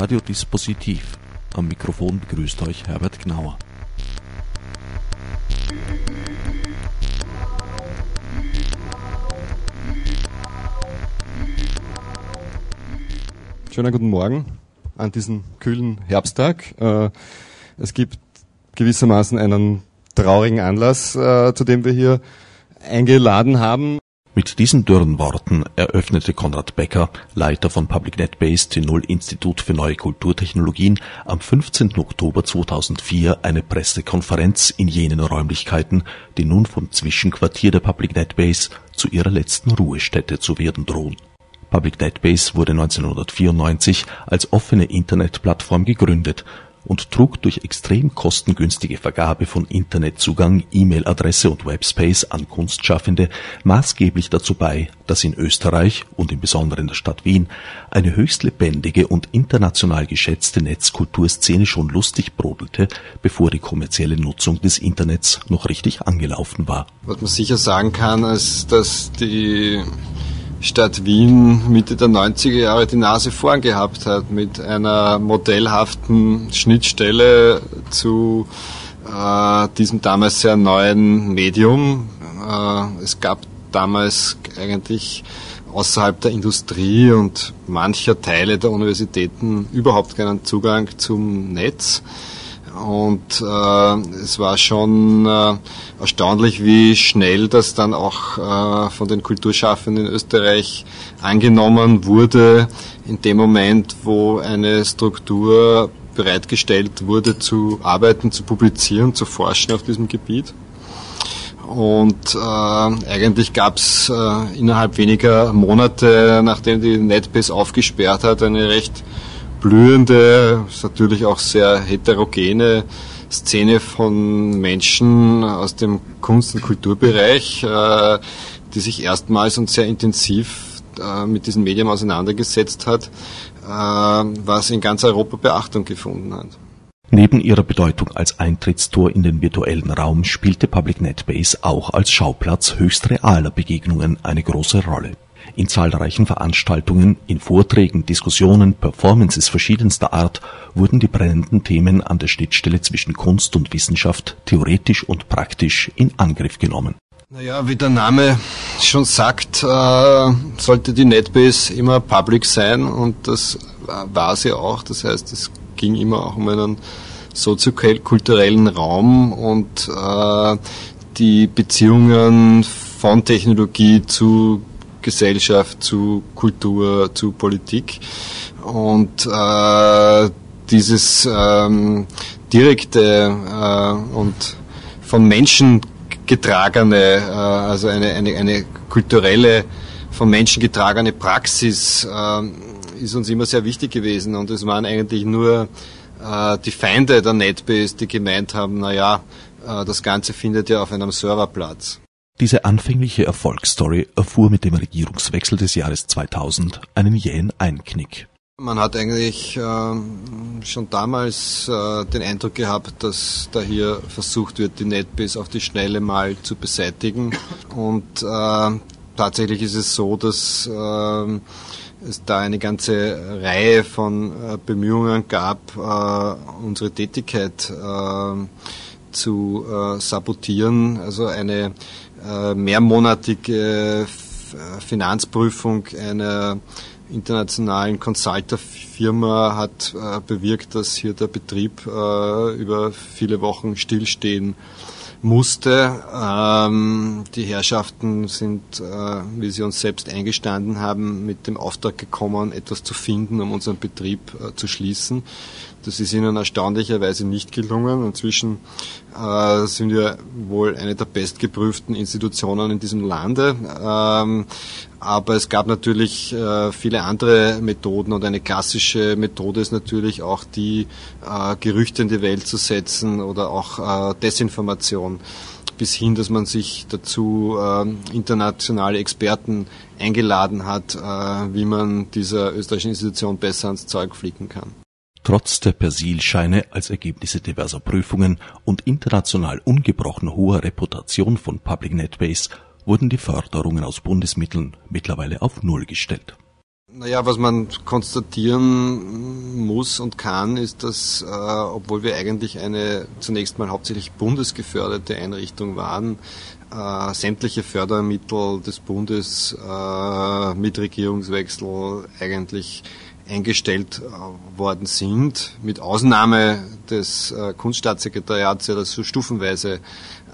Radio Dispositiv. Am Mikrofon begrüßt euch Herbert Gnauer. Schönen guten Morgen an diesem kühlen Herbsttag. Äh, es gibt gewissermaßen einen traurigen Anlass, äh, zu dem wir hier eingeladen haben. Mit diesen dürren Worten eröffnete Konrad Becker, Leiter von Public NetBase T0 Institut für neue Kulturtechnologien, am 15. Oktober 2004 eine Pressekonferenz in jenen Räumlichkeiten, die nun vom Zwischenquartier der Public NetBase zu ihrer letzten Ruhestätte zu werden drohen. Public NetBase wurde 1994 als offene Internetplattform gegründet und trug durch extrem kostengünstige Vergabe von Internetzugang, E-Mail-Adresse und Webspace an Kunstschaffende maßgeblich dazu bei, dass in Österreich und im Besonderen in der Stadt Wien eine höchst lebendige und international geschätzte Netzkulturszene schon lustig brodelte, bevor die kommerzielle Nutzung des Internets noch richtig angelaufen war. Was man sicher sagen kann, ist, dass die Stadt Wien Mitte der 90er Jahre die Nase vorn gehabt hat mit einer modellhaften Schnittstelle zu äh, diesem damals sehr neuen Medium. Äh, es gab damals eigentlich außerhalb der Industrie und mancher Teile der Universitäten überhaupt keinen Zugang zum Netz. Und äh, es war schon äh, erstaunlich, wie schnell das dann auch äh, von den Kulturschaffenden in Österreich angenommen wurde, in dem Moment, wo eine Struktur bereitgestellt wurde, zu arbeiten, zu publizieren, zu forschen auf diesem Gebiet. Und äh, eigentlich gab es äh, innerhalb weniger Monate, nachdem die NetBase aufgesperrt hat, eine recht blühende, natürlich auch sehr heterogene Szene von Menschen aus dem Kunst- und Kulturbereich, äh, die sich erstmals und sehr intensiv äh, mit diesem Medium auseinandergesetzt hat, äh, was in ganz Europa Beachtung gefunden hat. Neben ihrer Bedeutung als Eintrittstor in den virtuellen Raum spielte Public NetBase auch als Schauplatz höchst realer Begegnungen eine große Rolle in zahlreichen Veranstaltungen, in Vorträgen, Diskussionen, Performances verschiedenster Art wurden die brennenden Themen an der Schnittstelle zwischen Kunst und Wissenschaft theoretisch und praktisch in Angriff genommen. Naja, wie der Name schon sagt, äh, sollte die NetBase immer public sein und das war sie auch. Das heißt, es ging immer auch um einen soziokulturellen Raum und äh, die Beziehungen von Technologie zu Gesellschaft, zu Kultur, zu Politik. Und äh, dieses ähm, direkte äh, und von Menschen getragene, äh, also eine, eine, eine kulturelle, von Menschen getragene Praxis äh, ist uns immer sehr wichtig gewesen. Und es waren eigentlich nur äh, die Feinde der NetBase, die gemeint haben, naja, äh, das Ganze findet ja auf einem Server Platz. Diese anfängliche Erfolgsstory erfuhr mit dem Regierungswechsel des Jahres 2000 einen jähen Einknick. Man hat eigentlich äh, schon damals äh, den Eindruck gehabt, dass da hier versucht wird, die NetBase auf die Schnelle mal zu beseitigen. Und äh, tatsächlich ist es so, dass äh, es da eine ganze Reihe von äh, Bemühungen gab, äh, unsere Tätigkeit zu sabotieren. Also eine mehrmonatige äh, Finanzprüfung einer internationalen Consulter-Firma hat äh, bewirkt, dass hier der Betrieb äh, über viele Wochen stillstehen musste. Ähm, die Herrschaften sind, äh, wie sie uns selbst eingestanden haben, mit dem Auftrag gekommen, etwas zu finden, um unseren Betrieb äh, zu schließen. Das ist ihnen erstaunlicherweise nicht gelungen. Inzwischen äh, sind wir wohl eine der bestgeprüften Institutionen in diesem Lande. Ähm, aber es gab natürlich äh, viele andere Methoden und eine klassische Methode ist natürlich auch die, äh, Gerüchte in die Welt zu setzen oder auch äh, Desinformation bis hin, dass man sich dazu äh, internationale Experten eingeladen hat, äh, wie man dieser österreichischen Institution besser ans Zeug flicken kann. Trotz der Persilscheine als Ergebnisse diverser Prüfungen und international ungebrochen hoher Reputation von Public NetBase wurden die Förderungen aus Bundesmitteln mittlerweile auf Null gestellt. Naja, was man konstatieren muss und kann, ist, dass, äh, obwohl wir eigentlich eine zunächst mal hauptsächlich bundesgeförderte Einrichtung waren, äh, sämtliche Fördermittel des Bundes äh, mit Regierungswechsel eigentlich eingestellt äh, worden sind, mit Ausnahme des äh, Kunststaatssekretariats, der das so stufenweise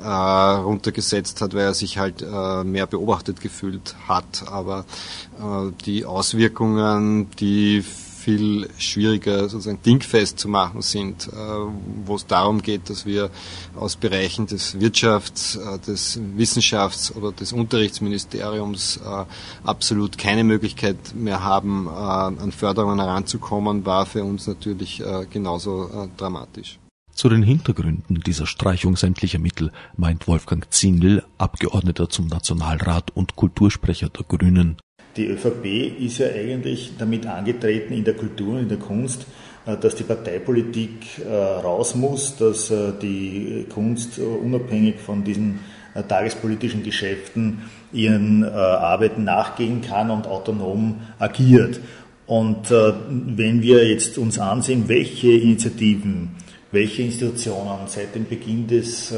äh, runtergesetzt hat, weil er sich halt mehr beobachtet gefühlt hat. Aber die Auswirkungen, die viel schwieriger sozusagen dingfest zu machen sind, äh, wo es darum geht, dass wir aus Bereichen des Wirtschafts, äh, des Wissenschafts oder des Unterrichtsministeriums äh, absolut keine Möglichkeit mehr haben, an Förderungen heranzukommen, war für uns natürlich genauso dramatisch. Zu den Hintergründen dieser Streichung sämtlicher Mittel meint Wolfgang Zindel, Abgeordneter zum Nationalrat und Kultursprecher der Grünen. Die ÖVP ist ja eigentlich damit angetreten in der Kultur und in der Kunst, äh, dass die Parteipolitik äh, raus muss, dass äh, die Kunst unabhängig von diesen tagespolitischen Geschäften ihren Arbeiten nachgehen kann und autonom agiert. Und wenn wir jetzt uns ansehen, welche Initiativen, welche Institutionen seit dem Beginn des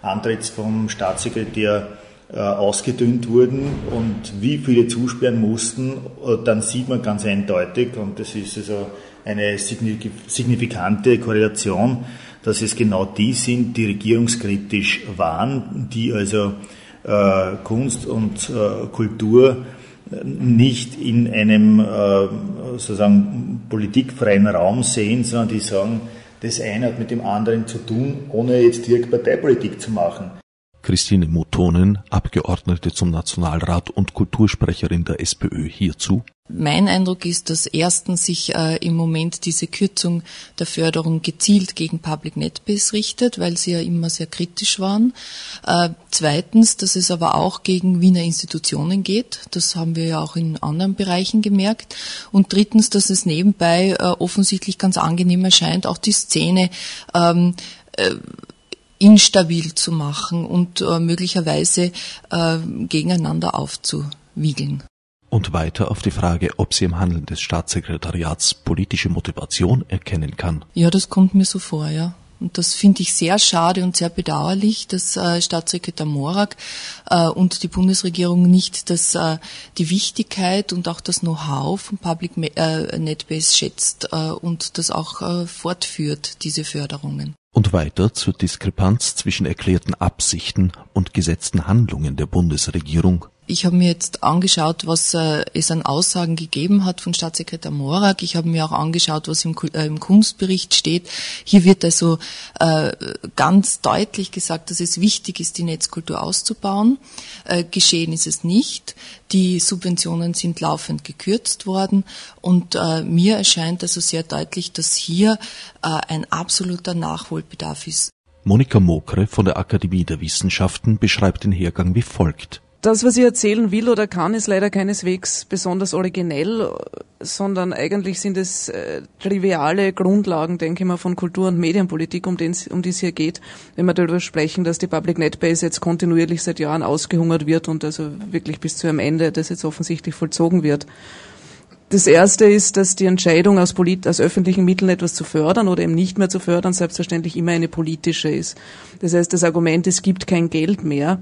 Antritts vom Staatssekretär ausgedünnt wurden und wie viele zusperren mussten, äh, dann sieht man ganz eindeutig, und das ist also eine signifikante Korrelation, dass es genau die sind, die regierungskritisch waren, die also äh, Kunst und äh, Kultur nicht in einem äh, sozusagen politikfreien Raum sehen, sondern die sagen, das eine hat mit dem anderen zu tun, ohne jetzt direkt Parteipolitik zu machen. Christine Motonen, Abgeordnete zum Nationalrat und Kultursprecherin der SPÖ hierzu. Mein Eindruck ist, dass erstens sich äh, im Moment diese Kürzung der Förderung gezielt gegen Public NetBase richtet, weil sie ja immer sehr kritisch waren. Äh, zweitens, dass es aber auch gegen Wiener Institutionen geht. Das haben wir ja auch in anderen Bereichen gemerkt. Und drittens, dass es nebenbei äh, offensichtlich ganz angenehm erscheint, auch die Szene ähm, äh, instabil zu machen und äh, möglicherweise äh, gegeneinander aufzuwiegeln. Und weiter auf die Frage, ob sie im Handeln des Staatssekretariats politische Motivation erkennen kann. Ja, das kommt mir so vor, ja. Und das finde ich sehr schade und sehr bedauerlich, dass äh, Staatssekretär Morak äh, und die Bundesregierung nicht das, äh, die Wichtigkeit und auch das Know-how von Public äh, NetBase schätzt äh, und das auch äh, fortführt, diese Förderungen. Und weiter zur Diskrepanz zwischen erklärten Absichten und gesetzten Handlungen der Bundesregierung ich habe mir jetzt angeschaut, was äh, es an Aussagen gegeben hat von Staatssekretär Morak. Ich habe mir auch angeschaut, was im, äh, Kunstbericht steht. Hier wird also äh, ganz deutlich gesagt, dass es wichtig ist, die Netzkultur auszubauen. Geschehen ist es nicht. Die Subventionen sind laufend gekürzt worden und mir erscheint also sehr deutlich, dass hier ein absoluter Nachholbedarf ist. Monika Mokre von der Akademie der Wissenschaften beschreibt den Hergang wie folgt. Das, was ich erzählen will oder kann, ist leider keineswegs besonders originell, sondern eigentlich sind es äh, triviale Grundlagen, denke ich mal, von Kultur- und Medienpolitik, um, um die es hier geht, wenn wir darüber sprechen, dass die Public Netbase jetzt kontinuierlich seit Jahren ausgehungert wird und also wirklich bis zu einem Ende, das jetzt offensichtlich vollzogen wird. Das erste ist, dass die Entscheidung aus, polit aus öffentlichen Mitteln etwas zu fördern oder eben nicht mehr zu fördern selbstverständlich immer eine politische ist. Das heißt, das Argument, es gibt kein Geld mehr,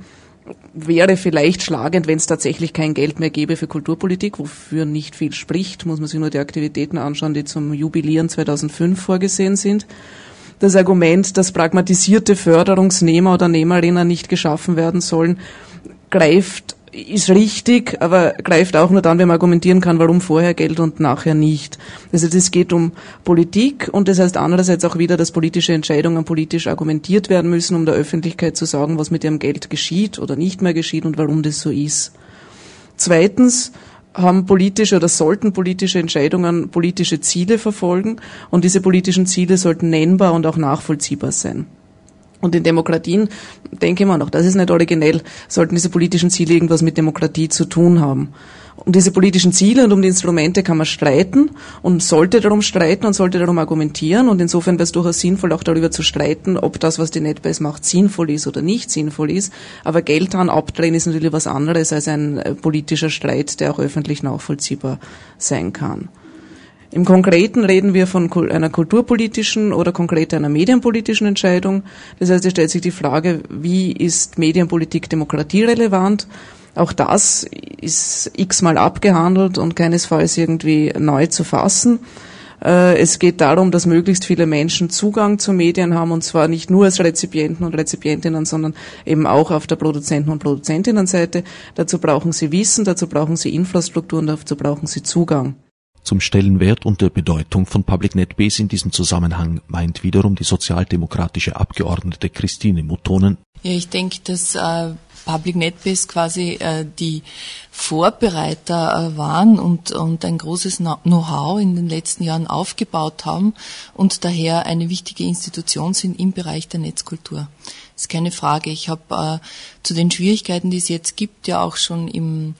wäre vielleicht schlagend, wenn es tatsächlich kein Geld mehr gäbe für Kulturpolitik, wofür nicht viel spricht, muss man sich nur die Aktivitäten anschauen, die zum Jubilieren 2005 vorgesehen sind. Das Argument, dass pragmatisierte Förderungsnehmer oder Nehmerinnen nicht geschaffen werden sollen, greift ist richtig, aber greift auch nur dann, wenn man argumentieren kann, warum vorher Geld und nachher nicht. Also es geht um Politik und das heißt andererseits auch wieder, dass politische Entscheidungen politisch argumentiert werden müssen, um der Öffentlichkeit zu sagen, was mit ihrem Geld geschieht oder nicht mehr geschieht und warum das so ist. Zweitens haben politische oder sollten politische Entscheidungen politische Ziele verfolgen und diese politischen Ziele sollten nennbar und auch nachvollziehbar sein. Und in Demokratien, denke ich mal noch, das ist nicht originell, sollten diese politischen Ziele irgendwas mit Demokratie zu tun haben. Um diese politischen Ziele und um die Instrumente kann man streiten und sollte darum streiten und sollte darum argumentieren. Und insofern wäre es durchaus sinnvoll, auch darüber zu streiten, ob das, was die NetBase macht, sinnvoll ist oder nicht sinnvoll ist. Aber Geld dran abdrehen ist natürlich was anderes als ein äh, politischer Streit, der auch öffentlich nachvollziehbar sein kann. Im Konkreten reden wir von einer kulturpolitischen oder konkret einer medienpolitischen Entscheidung. Das heißt, es stellt sich die Frage, wie ist Medienpolitik demokratierelevant? Auch das ist x-mal abgehandelt und keinesfalls irgendwie neu zu fassen. Äh, es geht darum, dass möglichst viele Menschen Zugang zu Medien haben und zwar nicht nur als Rezipienten und Rezipientinnen, sondern eben auch auf der Produzenten- und Produzentinnenseite. Dazu brauchen sie Wissen, dazu brauchen sie Infrastruktur und dazu brauchen sie Zugang. Zum Stellenwert und der Bedeutung von Public NetBase in diesem Zusammenhang meint wiederum die sozialdemokratische Abgeordnete Christine Muttonen. Ja, ich denke, dass äh, Public NetBase quasi äh, die Vorbereiter äh, waren und, und ein großes Know-how in den letzten Jahren aufgebaut haben und daher eine wichtige Institution sind im Bereich der Netzkultur. Das ist keine Frage. Ich habe äh, zu den Schwierigkeiten, die es jetzt gibt, ja auch schon im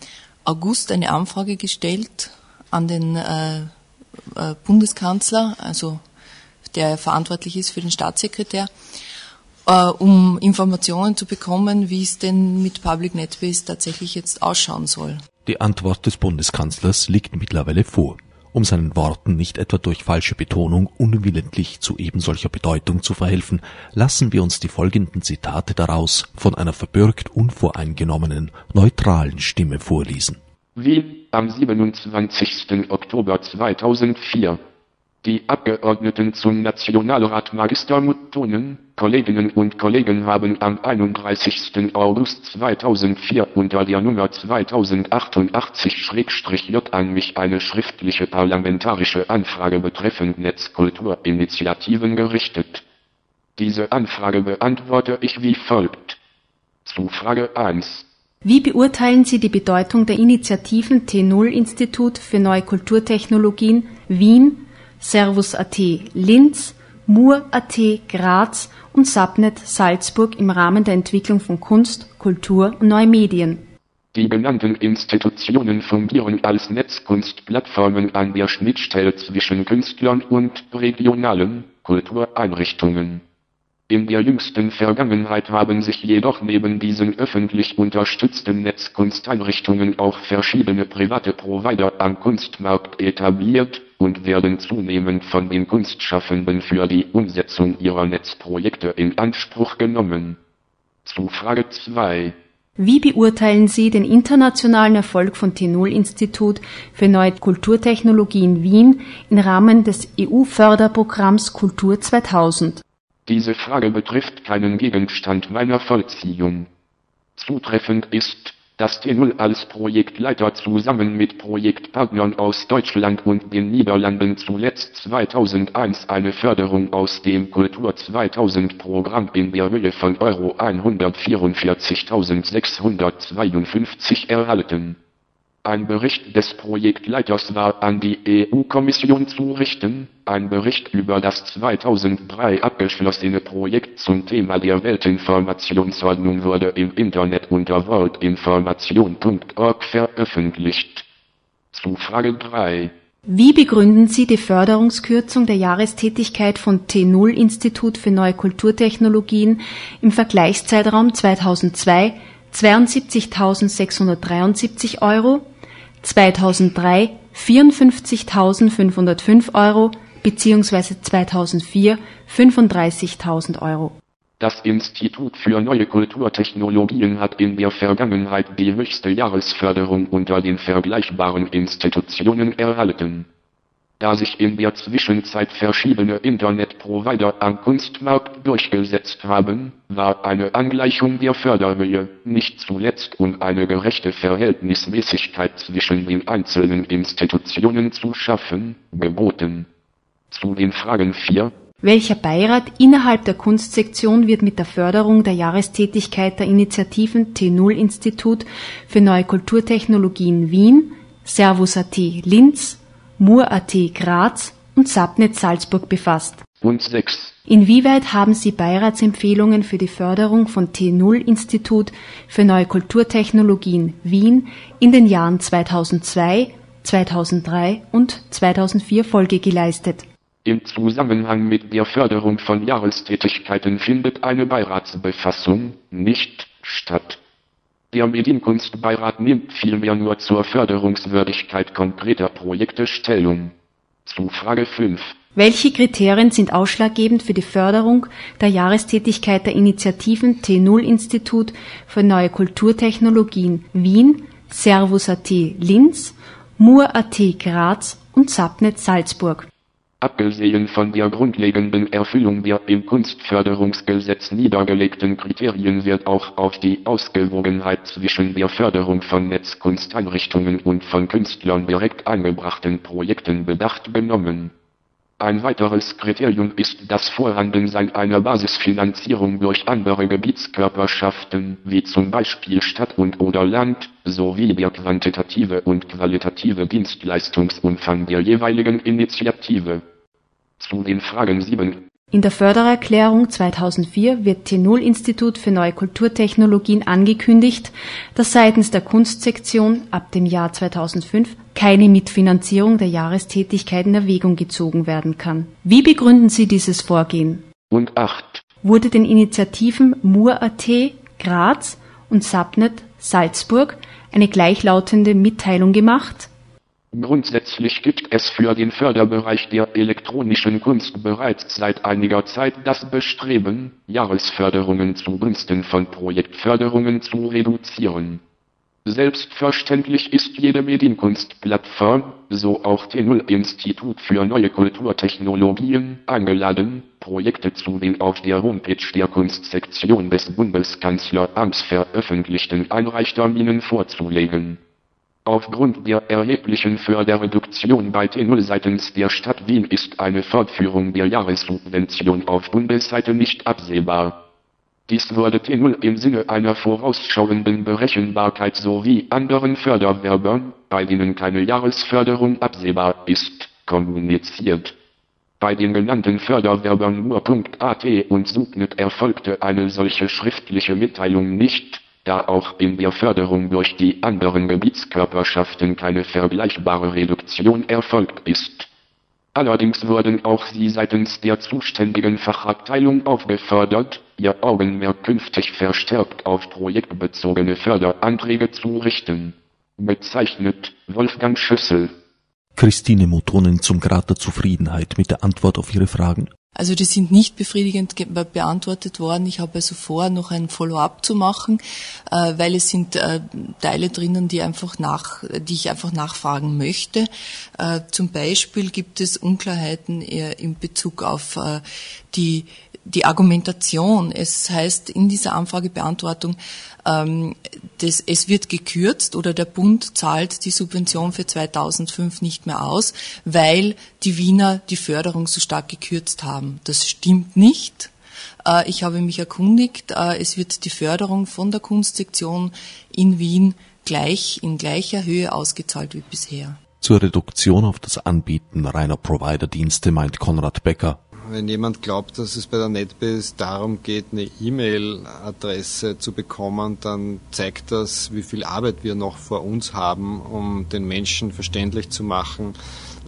August eine Anfrage gestellt an den äh, äh, Bundeskanzler, also der verantwortlich ist für den Staatssekretär, äh, um Informationen zu bekommen, wie es denn mit Public NetBase tatsächlich jetzt ausschauen soll. Die Antwort des Bundeskanzlers liegt mittlerweile vor. Um seinen Worten nicht etwa durch falsche Betonung unwillentlich zu ebensolcher Bedeutung zu verhelfen, lassen wir uns die folgenden Zitate daraus von einer verbürgt unvoreingenommenen, neutralen Stimme vorlesen. Wien, am 27. Oktober 2004 die Abgeordneten zum Nationalrat Magister Muttonen, Kolleginnen und Kollegen haben am 31. August 2004 unter der Nummer 2088-J an mich eine schriftliche parlamentarische Anfrage betreffend Netzkulturinitiativen gerichtet. Diese Anfrage beantworte ich wie folgt. Zu Frage 1. Wie beurteilen Sie die Bedeutung der Initiativen T0-Institut für neue Kulturtechnologien Wien Servus.at Linz, Mur.at Graz und Subnet Salzburg im Rahmen der Entwicklung von Kunst, Kultur und neue Medien. Die genannten Institutionen fungieren als Netzkunstplattformen an der Schnittstelle zwischen Künstlern und regionalen Kultureinrichtungen. In der jüngsten Vergangenheit haben sich jedoch neben diesen öffentlich unterstützten Netzkunsteinrichtungen auch verschiedene private Provider am Kunstmarkt etabliert und werden zunehmend von den Kunstschaffenden für die Umsetzung ihrer Netzprojekte in Anspruch genommen. Zu Frage 2. Wie beurteilen Sie den internationalen Erfolg von T0-Institut für neue in Wien im Rahmen des EU-Förderprogramms Kultur 2000? Diese Frage betrifft keinen Gegenstand meiner Vollziehung. Zutreffend ist, dass T0 als Projektleiter zusammen mit Projektpartnern aus Deutschland und den Niederlanden zuletzt 2001 eine Förderung aus dem Kultur 2000 Programm in der Höhe von Euro 144.652 erhalten ein Bericht des Projektleiters war an die EU-Kommission zu richten, ein Bericht über das 2003 abgeschlossene Projekt zum Thema der Weltinformationsordnung wurde im Internet unter worldinformation.org veröffentlicht. Zu Frage 3. Wie begründen Sie die Förderungskürzung der Jahrestätigkeit von T0 Institut für neue Kulturtechnologien im Vergleichszeitraum 2002 72.673 Euro 2003 54.505 Euro bzw. 2004 35.000 Euro. Das Institut für neue Kulturtechnologien hat in der Vergangenheit die höchste Jahresförderung unter den vergleichbaren Institutionen erhalten. Da sich in der Zwischenzeit verschiedene Internetprovider am Kunstmarkt durchgesetzt haben, war eine Angleichung der Förderhöhe, nicht zuletzt um eine gerechte Verhältnismäßigkeit zwischen den einzelnen Institutionen zu schaffen, geboten. Zu den Fragen 4, welcher Beirat innerhalb der Kunstsektion wird mit der Förderung der Jahrestätigkeit der Initiativen T0 Institut für neue Kulturtechnologien Wien, Servus.at Linz, Mur.at Graz und Subnet Salzburg befasst. und 6. Inwieweit haben Sie Beiratsempfehlungen für die Förderung von T0 Institut für neue Kulturtechnologien Wien in den Jahren 2002, 2003 und 2004 Folge geleistet? Im Zusammenhang mit der Förderung von Jahrestätigkeiten findet eine Beiratsbefassung nicht statt. Der Medienkunstbeirat nimmt vielmehr nur zur Förderungswürdigkeit konkreter Projekte Stellung. Zu Frage 5. Welche Kriterien sind ausschlaggebend für die Förderung der Jahrestätigkeit der Initiativen T0 Institut für neue Kulturtechnologien Wien, Servus.at Linz, Mur.at Graz und Subnet Salzburg? Abgesehen von der grundlegenden Erfüllung der im Kunstförderungsgesetz niedergelegten Kriterien wird auch auf die Ausgewogenheit zwischen der Förderung von Netzkunsteinrichtungen und von Künstlern direkt eingebrachten Projekten Bedacht genommen. Ein weiteres Kriterium ist das Vorhandensein einer Basisfinanzierung durch andere Gebietskörperschaften, wie zum Beispiel Stadt und oder Land, sowie der quantitative und qualitative Dienstleistungsumfang der jeweiligen Initiative. 7. In der Fördererklärung 2004 wird T0-Institut für neue Kulturtechnologien angekündigt, dass seitens der Kunstsektion ab dem Jahr 2005 keine Mitfinanzierung der Jahrestätigkeit in Erwägung gezogen werden kann. Wie begründen Sie dieses Vorgehen? Und 8. Wurde den Initiativen Mur.at Graz und Subnet Salzburg eine gleichlautende Mitteilung gemacht? Grundsätzlich gibt es für den Förderbereich der elektronischen Kunst bereits seit einiger Zeit das Bestreben, Jahresförderungen zugunsten von Projektförderungen zu reduzieren. Selbstverständlich ist jede Medienkunstplattform, so auch T0 Institut für neue Kulturtechnologien, eingeladen, Projekte zu den auf der Homepage der Kunstsektion des Bundeskanzleramts veröffentlichten Einreichterminen vorzulegen Aufgrund der erheblichen Förderreduktion bei T0 seitens der Stadt Wien ist eine Fortführung der Jahressubvention auf Bundesseite nicht absehbar. Dies wurde T0 im Sinne einer vorausschauenden Berechenbarkeit sowie anderen Förderwerbern, bei denen keine Jahresförderung absehbar ist, kommuniziert. Bei den genannten Förderwerbern nur.at und Subnet erfolgte eine solche schriftliche Mitteilung nicht da auch in der Förderung durch die anderen Gebietskörperschaften keine vergleichbare Reduktion erfolgt ist. Allerdings wurden auch sie seitens der zuständigen Fachabteilung aufgefordert, ihr Augenmerk künftig verstärkt auf projektbezogene Förderanträge zu richten. Bezeichnet Wolfgang Schüssel. Christine Motonen zum Grad der Zufriedenheit mit der Antwort auf Ihre Fragen. Also die sind nicht befriedigend beantwortet worden. Ich habe also vor, noch ein Follow-up zu machen, äh, weil es sind äh, Teile drinnen, die einfach nach, die ich einfach nachfragen möchte. Äh, zum Beispiel gibt es Unklarheiten in Bezug auf die die Argumentation. Es heißt in dieser Anfragebeantwortung, ähm, das, es wird gekürzt oder der Bund zahlt die Subvention für 2005 nicht mehr aus, weil die Wiener die Förderung so stark gekürzt haben. Das stimmt nicht. Äh, ich habe mich erkundigt, äh, es wird die Förderung von der Kunstsektion in Wien gleich in gleicher Höhe ausgezahlt wie bisher. Zur Reduktion auf das Anbieten reiner Provider-Dienste meint Konrad Becker, wenn jemand glaubt, dass es bei der NetBase darum geht, eine E-Mail-Adresse zu bekommen, dann zeigt das, wie viel Arbeit wir noch vor uns haben, um den Menschen verständlich zu machen,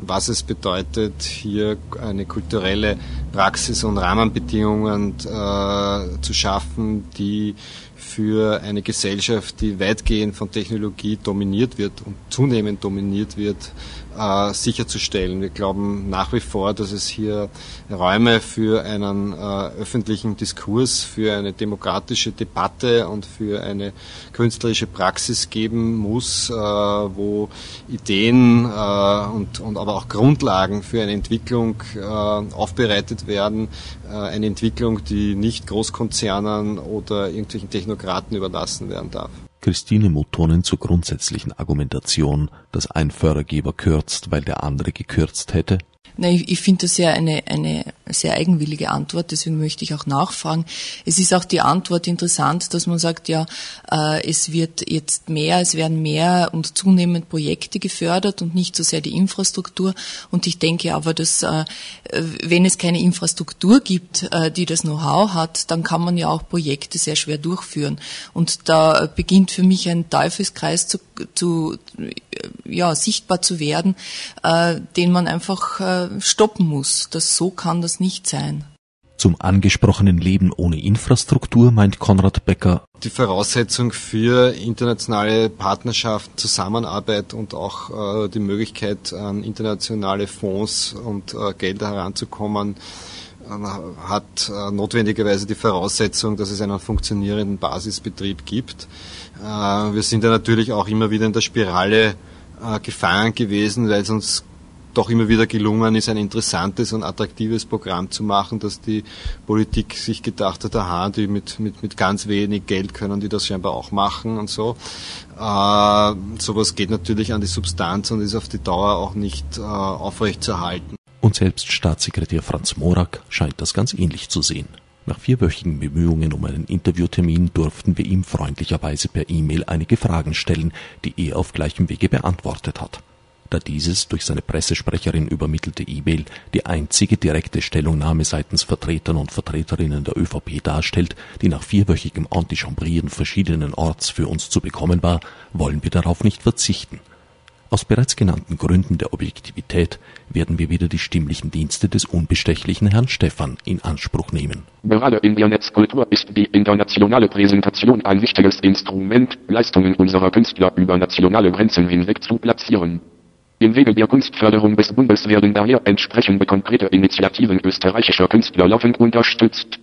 was es bedeutet, hier eine kulturelle Praxis und Rahmenbedingungen äh, zu schaffen, die für eine Gesellschaft, die weitgehend von Technologie dominiert wird und zunehmend dominiert wird, äh, sicherzustellen. Wir glauben nach wie vor, dass es hier Räume für einen äh, öffentlichen Diskurs, für eine demokratische Debatte und für eine künstlerische Praxis geben muss, äh, wo Ideen äh, und, und aber auch Grundlagen für eine Entwicklung äh, aufbereitet werden, äh, eine Entwicklung, die nicht Großkonzernen oder irgendwelchen Technokraten überlassen werden darf. Christine Motonen zur grundsätzlichen Argumentation, dass ein Fördergeber kürzt, weil der andere gekürzt hätte? Na, ich, ich finde das ja eine, eine sehr eigenwillige Antwort, deswegen möchte ich auch nachfragen. Es ist auch die Antwort interessant, dass man sagt, ja, äh, es wird jetzt mehr, es werden mehr und zunehmend Projekte gefördert und nicht so sehr die Infrastruktur. Und ich denke aber, dass äh, wenn es keine Infrastruktur gibt, äh, die das Know-how hat, dann kann man ja auch Projekte sehr schwer durchführen. Und da beginnt für mich ein Teufelskreis zu, zu ja, sichtbar zu werden, äh, den man einfach äh, stoppen muss. Das so kann das nicht sein. Zum angesprochenen Leben ohne Infrastruktur meint Konrad Becker. Die Voraussetzung für internationale Partnerschaft, Zusammenarbeit und auch äh, die Möglichkeit, an internationale Fonds und äh, Gelder heranzukommen, äh, hat äh, notwendigerweise die Voraussetzung, dass es einen funktionierenden Basisbetrieb gibt. Äh, wir sind ja natürlich auch immer wieder in der Spirale gefangen gewesen, weil es uns doch immer wieder gelungen ist, ein interessantes und attraktives Programm zu machen, dass die Politik sich gedacht hat, aha, die mit, mit, mit ganz wenig Geld können die das scheinbar auch machen und so. Äh, sowas geht natürlich an die Substanz und ist auf die Dauer auch nicht äh, aufrechtzuerhalten. Und selbst Staatssekretär Franz Morak scheint das ganz ähnlich zu sehen. Nach vierwöchigen Bemühungen um einen Interviewtermin durften wir ihm freundlicherweise per E-Mail einige Fragen stellen, die er auf gleichem Wege beantwortet hat da dieses durch seine Pressesprecherin übermittelte E-Mail die einzige direkte Stellungnahme seitens Vertretern und Vertreterinnen der ÖVP darstellt, die nach vierwöchigem Antichambrieren verschiedenen Orts für uns zu bekommen war, wollen wir darauf nicht verzichten. Aus bereits genannten Gründen der Objektivität werden wir wieder die stimmlichen Dienste des unbestechlichen Herrn Stephan in Anspruch nehmen. Gerade in der Netzkultur ist die internationale Präsentation ein wichtiges Instrument, Leistungen unserer Künstler über nationale Grenzen hinweg zu platzieren. Im Wege der Kunstförderung des Bundes werden daher entsprechende konkrete Initiativen österreichischer Künstler laufend unterstützt.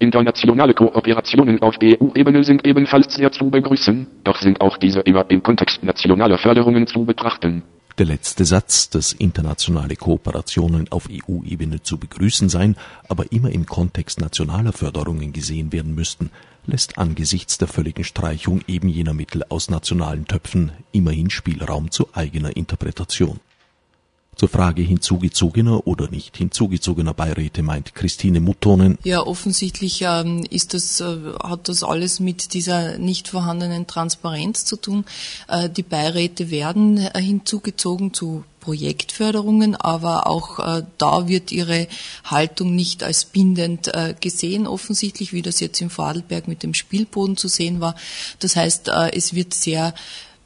Internationale Kooperationen auf EU-Ebene sind ebenfalls sehr zu begrüßen, doch sind auch diese immer im Kontext nationaler Förderungen zu betrachten. Der letzte Satz, dass internationale Kooperationen auf EU-Ebene zu begrüßen seien, aber immer im Kontext nationaler Förderungen gesehen werden müssten, lässt angesichts der völligen Streichung eben jener Mittel aus nationalen Töpfen immerhin Spielraum zu eigener Interpretation. Zur Frage hinzugezogener oder nicht hinzugezogener Beiräte meint Christine Muttonen. Ja, offensichtlich ähm, ist das, äh, hat das alles mit dieser nicht vorhandenen Transparenz zu tun. Äh, die Beiräte werden äh, hinzugezogen zu Projektförderungen, aber auch äh, da wird ihre Haltung nicht als bindend äh, gesehen, offensichtlich, wie das jetzt im Vorarlberg mit dem Spielboden zu sehen war. Das heißt, äh, es wird sehr,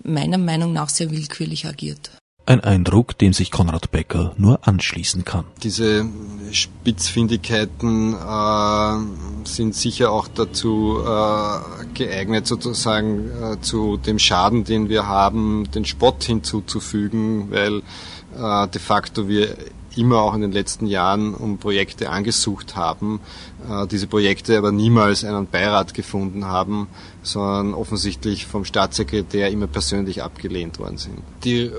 meiner Meinung nach, sehr willkürlich agiert. Ein Eindruck, dem sich Konrad Becker nur anschließen kann. Diese Spitzfindigkeiten äh, sind sicher auch dazu äh, geeignet, sozusagen äh, zu dem Schaden, den wir haben, den Spott hinzuzufügen, weil äh, de facto wir immer auch in den letzten Jahren um Projekte angesucht haben, äh, diese Projekte aber niemals einen Beirat gefunden haben, sondern offensichtlich vom Staatssekretär immer persönlich abgelehnt worden sind. Die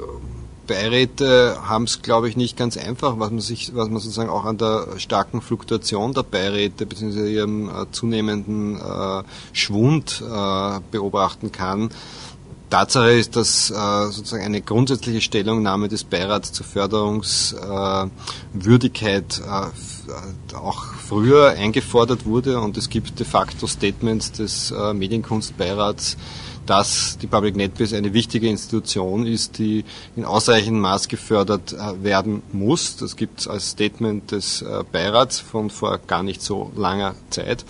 Beiräte haben es, glaube ich, nicht ganz einfach, was man sich, was man sozusagen auch an der starken Fluktuation der Beiräte bzw. ihrem äh, zunehmenden äh, Schwund äh, beobachten kann. Tatsache ist, dass äh, sozusagen eine grundsätzliche Stellungnahme des Beirats zur Förderungswürdigkeit äh, äh, auch früher eingefordert wurde und es gibt de facto Statements des Medienkunstbeirats, dass die Public NetBase eine wichtige Institution ist, die in ausreichendem Maß gefördert äh, werden muss. Das gibt es als Statement des äh, Beirats von vor gar nicht so langer Zeit.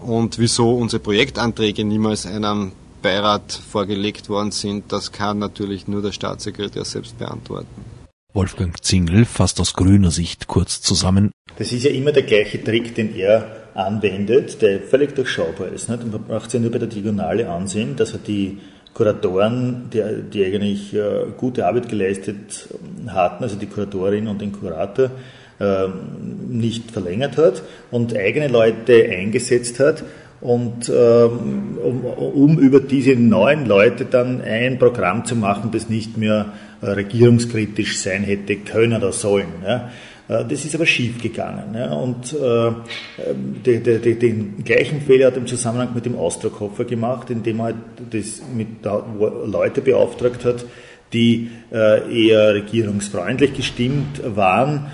Und wieso unsere Projektanträge niemals einem Beirat vorgelegt worden sind, das kann natürlich nur der Staatssekretär selbst beantworten. Wolfgang Zingel fasst aus grüner Sicht kurz zusammen. Das ist ja immer der gleiche Trick, den er anwendet, der völlig durchschaubar ist. Nicht? Man braucht sich nur bei der Diagonale ansehen, dass er die Kuratoren, die, die eigentlich äh, gute Arbeit geleistet hatten, also die Kuratorin und den Kurator, äh, nicht verlängert hat und eigene Leute eingesetzt hat und ähm, um, um, über diese neuen Leute dann ein Programm zu machen, das nicht mehr äh, regierungskritisch sein hätte können oder sollen. Ja. Äh, das ist aber schief gegangen. Ja. Und äh, de, de, de, den gleichen Fehler hat er im Zusammenhang mit dem Austrokoffer gemacht, indem er halt das mit Leute beauftragt hat, die äh, eher regierungsfreundlich gestimmt waren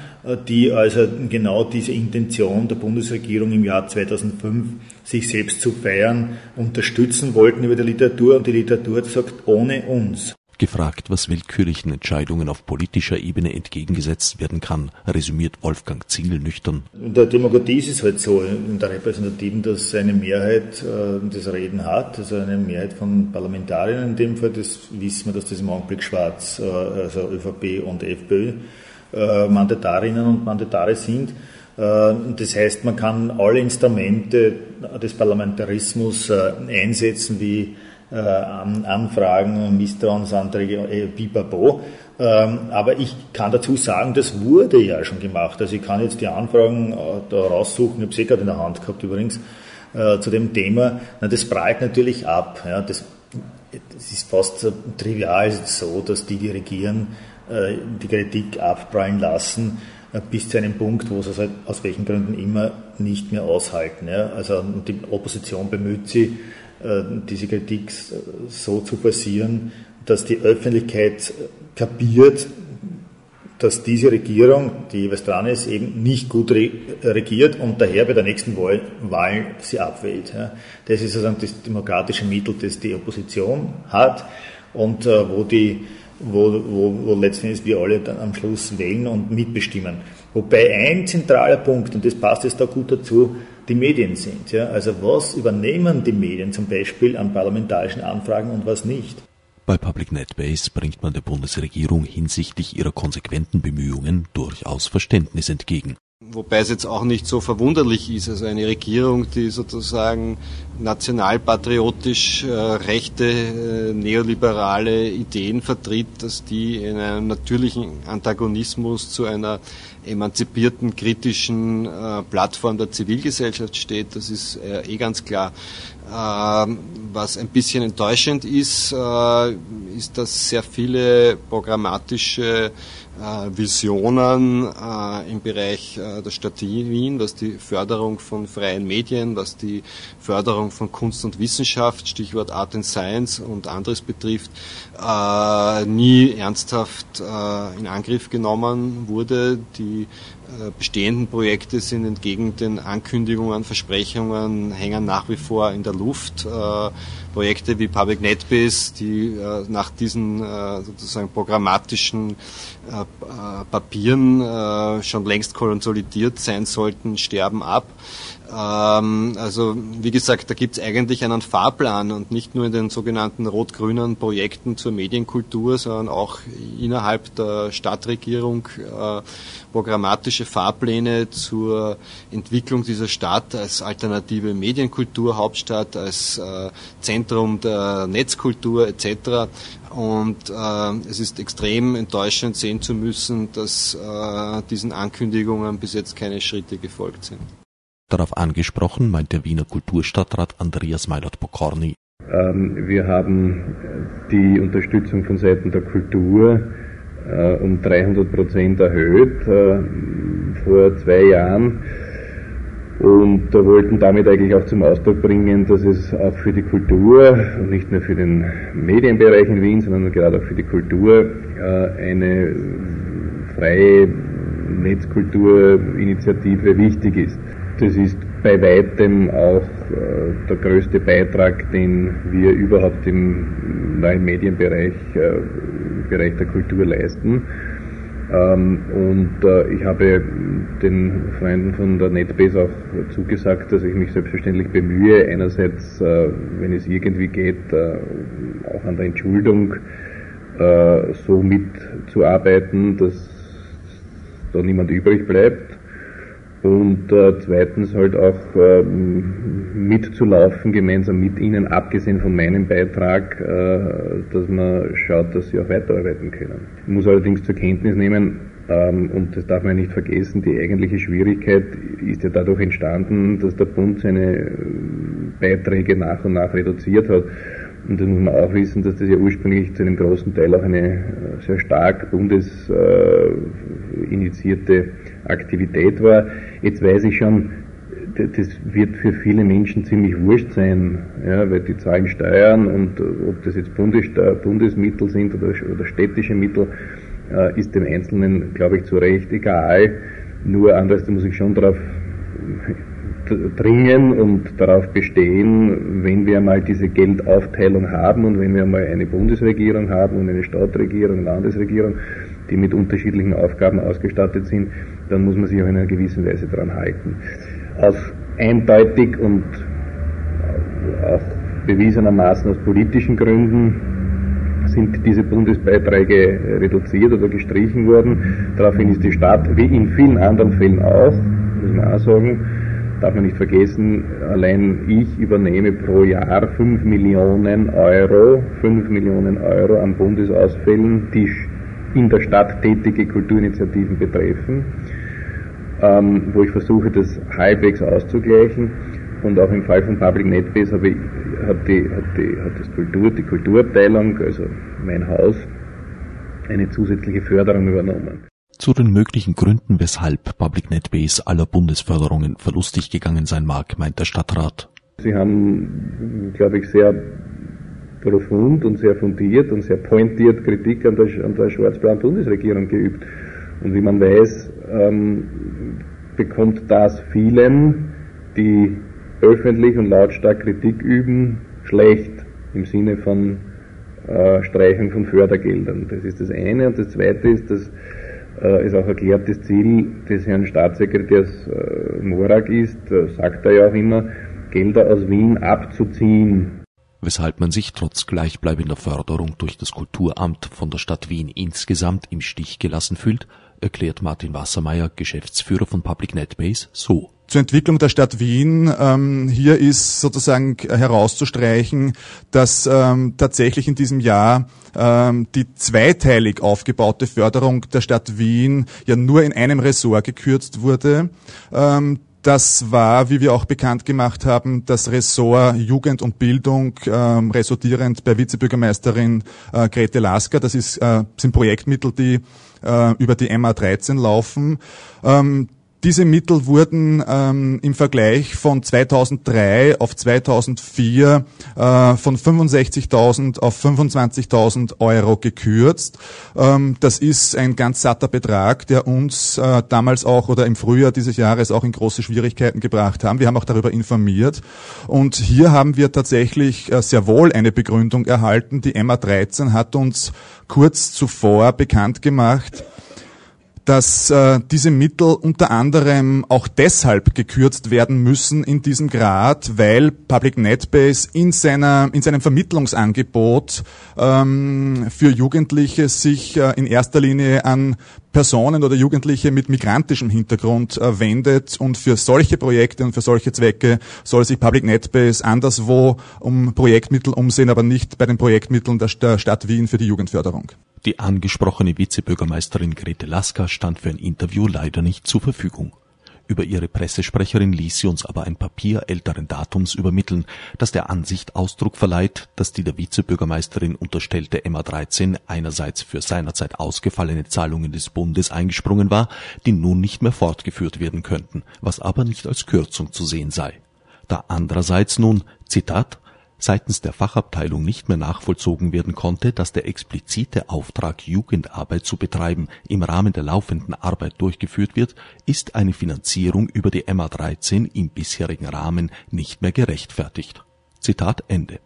die also genau diese Intention der Bundesregierung im Jahr 2005, sich selbst zu feiern, unterstützen wollten über die Literatur und die Literatur hat gesagt, ohne uns. Gefragt, was willkürlichen Entscheidungen auf politischer Ebene entgegengesetzt werden kann, resümiert Wolfgang Zingel nüchtern. In der Demokratie ist es halt so, in der Repräsentativen, dass eine Mehrheit äh, das Reden hat, also eine Mehrheit von Parlamentariern in dem Fall, das wissen wir, dass das im Augenblick schwarz, äh, also ÖVP und FPÖ, äh, Mandatarinnen und Mandatare sind. Äh, das heißt, man kann alle Instrumente des Parlamentarismus äh, einsetzen, wie äh, Anfragen, Misstrauensanträge, äh, pipapo. Ähm, aber ich kann dazu sagen, das wurde ja schon gemacht. Also ich kann jetzt die Anfragen äh, da raussuchen, ich habe eh gerade in der Hand gehabt übrigens, zu dem Thema. Das prallt natürlich ab. Das, ist fast trivial so, dass die, die regieren, die Kritik abprallen lassen bis zu einem Punkt, wo sie es halt aus welchen Gründen immer nicht mehr aushalten. Also die Opposition bemüht sich, äh, diese Kritik so zu forcieren, dass die Öffentlichkeit kapiert, dass diese Regierung, die jeweils dran ist, eben nicht gut regiert und daher bei der nächsten Wahl, Wahl sie abwählt. Das ist sozusagen das demokratische Mittel, das die Opposition hat und äh, wo, die, wo, wo, wo letztendlich wir alle dann am Schluss wählen und mitbestimmen. Wobei ein zentraler Punkt, und das passt jetzt da gut dazu, die Medien sind. Ja? Also was übernehmen die Medien zum Beispiel an parlamentarischen Anfragen und was nicht? Bei Public NetBase bringt man der Bundesregierung hinsichtlich ihrer konsequenten Bemühungen durchaus Verständnis entgegen. Wobei es jetzt auch nicht so verwunderlich ist, also eine Regierung, die sozusagen nationalpatriotisch äh, rechte, äh, neoliberale Ideen vertritt, dass die in einem natürlichen Antagonismus zu einer emanzipierten, kritischen äh, Plattform der Zivilgesellschaft steht, das ist äh, eh ganz klar. Ähm, was ein bisschen enttäuschend ist, äh, ist, dass sehr viele programmatische Visionen äh, im Bereich der Stadt Wien, was die Förderung von freien Medien, was die Förderung von Kunst und Wissenschaft, Stichwort Art and Science und anderes betrifft, nie ernsthaft in Angriff genommen wurde. Die bestehenden Projekte sind entgegen den Ankündigungen, Versprechungen, hängen nach wie vor in der Luft. Äh, Projekte wie Public NetBase, die äh, nach diesen äh, sozusagen programmatischen Papieren schon längst konsolidiert sein sollten, sterben ab. Ähm, also wie gesagt, da gibt es eigentlich einen Fahrplan und nicht nur in den sogenannten rot-grünen Projekten zur Medienkultur, sondern auch innerhalb der Stadtregierung äh, programmatische Fahrpläne zur Entwicklung dieser Stadt als alternative Medienkulturhauptstadt, als äh, Zentrum der Netzkultur etc. Und äh, es ist extrem enttäuschend sehen zu müssen, dass äh, diesen Ankündigungen bis jetzt keine Schritte gefolgt sind. Darauf angesprochen meint der Wiener Kulturstadtrat Andreas Meilert-Pokorny. Ähm, wir haben die Unterstützung von Seiten der Kultur äh, um 300 Prozent erhöht äh, vor zwei Jahren und wollten damit eigentlich auch zum Ausdruck bringen, dass es auch für die Kultur und nicht nur für den Medienbereich in Wien, sondern gerade auch für die Kultur äh, eine freie Netzkulturinitiative wichtig ist. Das ist bei weitem auch äh, der größte Beitrag, den wir überhaupt im neuen Medienbereich, äh, Bereich der Kultur leisten. Ähm, und äh, ich habe den Freunden von der NetBase auch zugesagt, dass ich mich selbstverständlich bemühe, einerseits, wenn es irgendwie geht, auch an der Entschuldung so mitzuarbeiten, dass da niemand übrig bleibt und äh, zweitens halt auch äh, mitzulaufen, gemeinsam mit ihnen, abgesehen von meinem Beitrag, äh, dass man schaut, dass sie auch weiterarbeiten können. Ich muss allerdings zur Kenntnis nehmen, ähm, und das darf man nicht vergessen, die eigentliche Schwierigkeit ist ja dadurch entstanden, dass der Bund seine äh, Beiträge nach und nach reduziert hat. Und dann muss man auch wissen, dass das ja ursprünglich zu einem großen Teil auch eine äh, sehr stark bundesinitiierte äh, Aktivität war. Jetzt weiß ich schon, das wird für viele Menschen ziemlich wurscht sein, ja, weil die zahlen Steuern und ob das jetzt Bundesmittel sind oder, oder städtische Mittel, äh, ist dem Einzelnen, glaube ich, zu Recht egal. Nur anders, da muss ich schon darauf dringen und darauf bestehen, wenn wir einmal diese Geldaufteilung haben und wenn wir einmal eine Bundesregierung haben und eine Stadtregierung, Landesregierung, die mit unterschiedlichen Aufgaben ausgestattet sind, dann muss man sich auch in einer gewissen Weise daran halten. Aus eindeutig und auch bewiesenermaßen aus politischen Gründen sind diese Bundesbeiträge reduziert oder gestrichen worden. Daraufhin ist die Stadt, wie in vielen anderen Fällen auch, muss man auch sagen, darf man nicht vergessen, allein ich übernehme pro Jahr 5 Millionen Euro, 5 Millionen Euro an Bundesausfällen, die in der Stadt tätige Kulturinitiativen betreffen, ähm, wo ich versuche, das halbwegs auszugleichen. Und auch im Fall von Public NetBase habe ich, hat, die, hat, die, hat das Kultur, die Kulturabteilung, also mein Haus, eine zusätzliche Förderung übernommen. Zu den möglichen Gründen, weshalb Public NetBase aller Bundesförderungen verlustig gegangen sein mag, meint der Stadtrat. Sie haben, glaube ich, sehr profund und sehr fundiert und sehr pointiert Kritik an der, an der schwarz-blauen Bundesregierung geübt. Und wie man weiß, ähm, bekommt das vielen, die öffentlich und lautstark Kritik üben, schlecht im Sinne von äh, Streichung von Fördergeldern. Das ist das eine. Und das zweite ist, dass ist auch erklärt, Ziel des Herrn Staatssekretärs äh, Morak ist, äh, sagt er ja auch immer, Gelder aus Wien abzuziehen. Weshalb man sich trotz gleichbleibender Förderung durch das Kulturamt von der Stadt Wien insgesamt im Stich gelassen fühlt, erklärt Martin Wassermeier, Geschäftsführer von Public NetBase, so. Zur Entwicklung der Stadt Wien. Ähm, hier ist sozusagen herauszustreichen, dass ähm, tatsächlich in diesem Jahr ähm, die zweiteilig aufgebaute Förderung der Stadt Wien ja nur in einem Ressort gekürzt wurde. Ähm, das war, wie wir auch bekannt gemacht haben, das Ressort Jugend und Bildung, ähm, resultierend bei Vizebürgermeisterin äh, Grete Lasker. Das ist, äh, sind Projektmittel, die äh, über die MA13 laufen. Ähm, diese Mittel wurden ähm, im Vergleich von 2003 auf 2004 äh, von 65.000 auf 25.000 Euro gekürzt. Ähm, das ist ein ganz satter Betrag, der uns äh, damals auch oder im Frühjahr dieses Jahres auch in große Schwierigkeiten gebracht haben. Wir haben auch darüber informiert. Und hier haben wir tatsächlich äh, sehr wohl eine Begründung erhalten. Die MA13 hat uns kurz zuvor bekannt gemacht, dass äh, diese Mittel unter anderem auch deshalb gekürzt werden müssen in diesem Grad, weil Public NetBase in, seiner, in seinem Vermittlungsangebot ähm, für Jugendliche sich äh, in erster Linie an Personen oder Jugendliche mit migrantischem Hintergrund äh, wendet und für solche Projekte und für solche Zwecke soll sich Public NetBase anderswo um Projektmittel umsehen, aber nicht bei den Projektmitteln der, der Stadt Wien für die Jugendförderung. Die angesprochene Vizebürgermeisterin Grete Lasker stand für ein Interview leider nicht zur Verfügung. Über ihre Pressesprecherin ließ sie uns aber ein Papier älteren Datums übermitteln, das der Ansicht Ausdruck verleiht, dass die der Vizebürgermeisterin unterstellte MA13 einerseits für seinerzeit ausgefallene Zahlungen des Bundes eingesprungen war, die nun nicht mehr fortgeführt werden könnten, was aber nicht als Kürzung zu sehen sei. Da andererseits nun, Zitat, seitens der Fachabteilung nicht mehr nachvollzogen werden konnte, dass der explizite Auftrag, Jugendarbeit zu betreiben, im Rahmen der laufenden Arbeit durchgeführt wird, ist eine Finanzierung über die MA 13 im bisherigen Rahmen nicht mehr gerechtfertigt. Zitat Ende.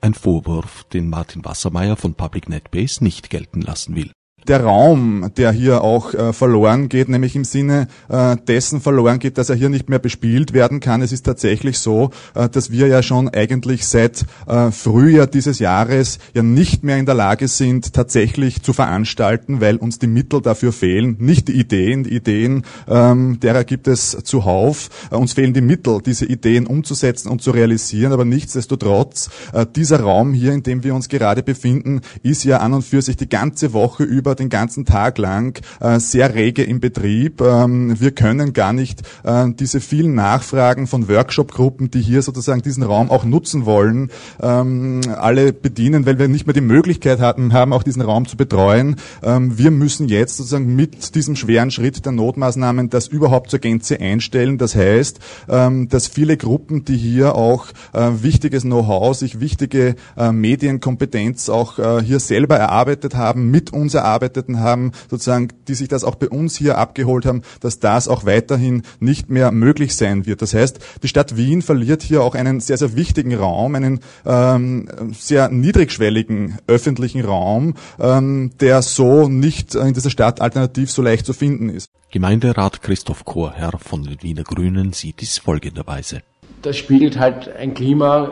Ein Vorwurf, den Martin Wassermeier von Public NetBase nicht gelten lassen will der Raum, der hier auch äh, verloren geht, nämlich im Sinne äh, dessen verloren geht, dass er hier nicht mehr bespielt werden kann. Es ist tatsächlich so, äh, dass wir ja schon eigentlich seit äh, Frühjahr dieses Jahres ja nicht mehr in der Lage sind, tatsächlich zu veranstalten, weil uns die Mittel dafür fehlen. Nicht die Ideen, die Ideen, ähm, derer gibt es zuhauf. Äh, uns fehlen die Mittel, diese Ideen umzusetzen und zu realisieren, aber nichtsdestotrotz, äh, dieser Raum hier, in dem wir uns gerade befinden, ist ja an und für sich die ganze Woche über über den ganzen Tag lang äh, sehr rege im Betrieb. Ähm, wir können gar nicht äh, diese vielen Nachfragen von Workshop-Gruppen, die hier sozusagen diesen Raum auch nutzen wollen, ähm, alle bedienen, weil wir nicht mehr die Möglichkeit hatten, haben, auch diesen Raum zu betreuen. Ähm, wir müssen jetzt sozusagen mit diesem schweren Schritt der Notmaßnahmen das überhaupt zur Gänze einstellen. Das heißt, ähm, dass viele Gruppen, die hier auch äh, wichtiges Know-how, sich wichtige äh, Medienkompetenz auch äh, hier selber erarbeitet haben, mit uns erarbeitet gearbeitet haben, sozusagen, die sich das auch bei uns hier abgeholt haben, dass das auch weiterhin nicht mehr möglich sein wird. Das heißt, die Stadt Wien verliert hier auch einen sehr, sehr wichtigen Raum, einen ähm, sehr niedrigschwelligen öffentlichen Raum, ähm, der so nicht in dieser Stadt alternativ so leicht zu finden ist. Gemeinderat Christoph Chorherr von den Wiener Grünen sieht dies folgenderweise. Das spiegelt halt ein Klima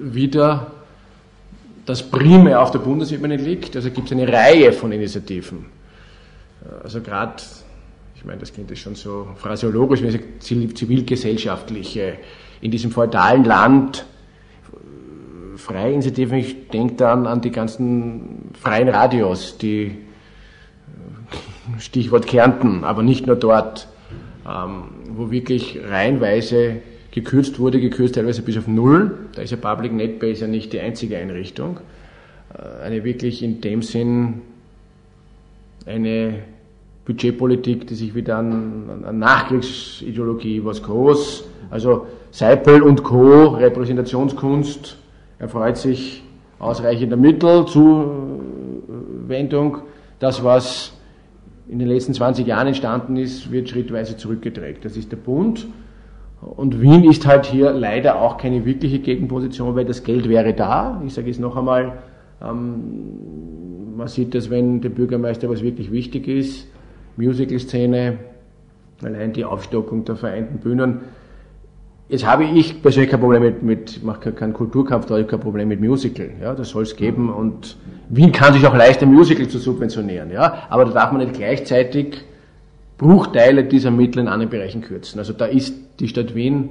wider, das primär auf der Bundesebene liegt. Also gibt es eine Reihe von Initiativen. Also gerade, ich meine, das klingt jetzt schon so phraseologisch, zivilgesellschaftliche, in diesem feudalen Land freie Initiativen, ich denke dann an die ganzen freien Radios, die Stichwort Kärnten, aber nicht nur dort, ähm, wo wirklich reihenweise gekürzt wurde, gekürzt teilweise bis auf Null. Da ist ja Public NetBase ja nicht die einzige Einrichtung. Äh, eine wirklich in dem Sinn eine Budgetpolitik, die sich wieder an, an Nachkriegsideologie was groß, also Seipel und Co., Repräsentationskunst, erfreut sich ausreichender Mittel, Zuwendung. Das, was in den letzten 20 Jahren entstanden ist, wird schrittweise zurückgedreht. Das ist der Bund. Und Wien ist halt hier leider auch keine wirkliche Gegenposition, weil das Geld wäre da. Ich sage es noch einmal, ähm, man sieht das, wenn dem Bürgermeister was wirklich wichtig ist, Musical-Szene, allein die Aufstockung der vereinten Bühnen. Jetzt habe ich persönlich kein Problem mit, mit ich mache keinen Kulturkampf, da habe ich kein Problem mit Musical. Ja, das soll es geben und Wien kann sich auch leisten, Musical zu subventionieren. Ja, aber da darf man nicht gleichzeitig Bruchteile dieser Mittel in anderen Bereichen kürzen. Also da ist die Stadt Wien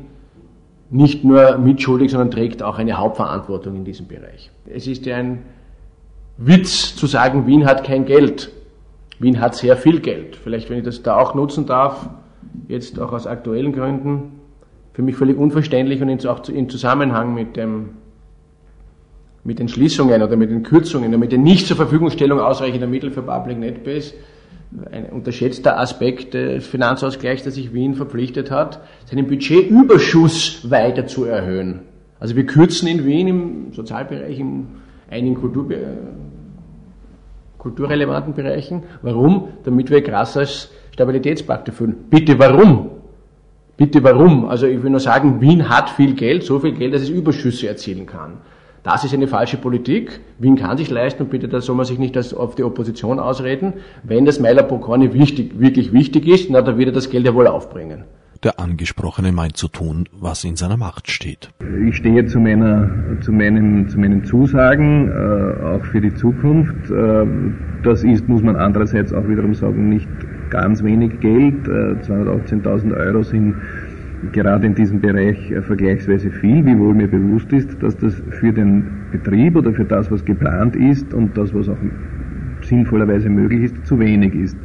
nicht nur mitschuldig, sondern trägt auch eine Hauptverantwortung in diesem Bereich. Es ist ja ein Witz zu sagen, Wien hat kein Geld. Wien hat sehr viel Geld. Vielleicht, wenn ich das da auch nutzen darf, jetzt auch aus aktuellen Gründen, für mich völlig unverständlich und auch in Zusammenhang mit dem mit den Schließungen oder mit den Kürzungen oder mit der nicht zur Verfügungstellung ausreichender Mittel für Public NetBase ein unterschätzter Aspekt des Finanzausgleichs, dass sich Wien verpflichtet hat, seinen Budgetüberschuss weiter zu erhöhen. Also wir kürzen in Wien im Sozialbereich, in einigen Kultur, kulturrelevanten Bereichen. Warum? Damit wir Grassers Stabilitätspakt erfüllen. Bitte warum? Bitte warum? Also ich will nur sagen, Wien hat viel Geld, so viel Geld, dass es Überschüsse erzielen kann. Das ist eine falsche Politik. Wien kann sich leisten und bitte, da soll man sich nicht auf die Opposition ausreden. Wenn das Meiler Pokorny wichtig, wirklich wichtig ist, na, dann wird er das Geld ja wohl aufbringen. Der Angesprochene meint zu tun, was in seiner Macht steht. Ich stehe zu, meiner, zu, meinen, zu meinen Zusagen, äh, auch für die Zukunft. Äh, das ist, muss man andererseits auch wiederum sagen, nicht ganz wenig Geld. Äh, 218.000 Euro sind gerade in diesem Bereich äh, vergleichsweise viel, wiewohl mir bewusst ist, dass das für den Betrieb oder für das, was geplant ist und das, was auch sinnvollerweise möglich ist, zu wenig ist.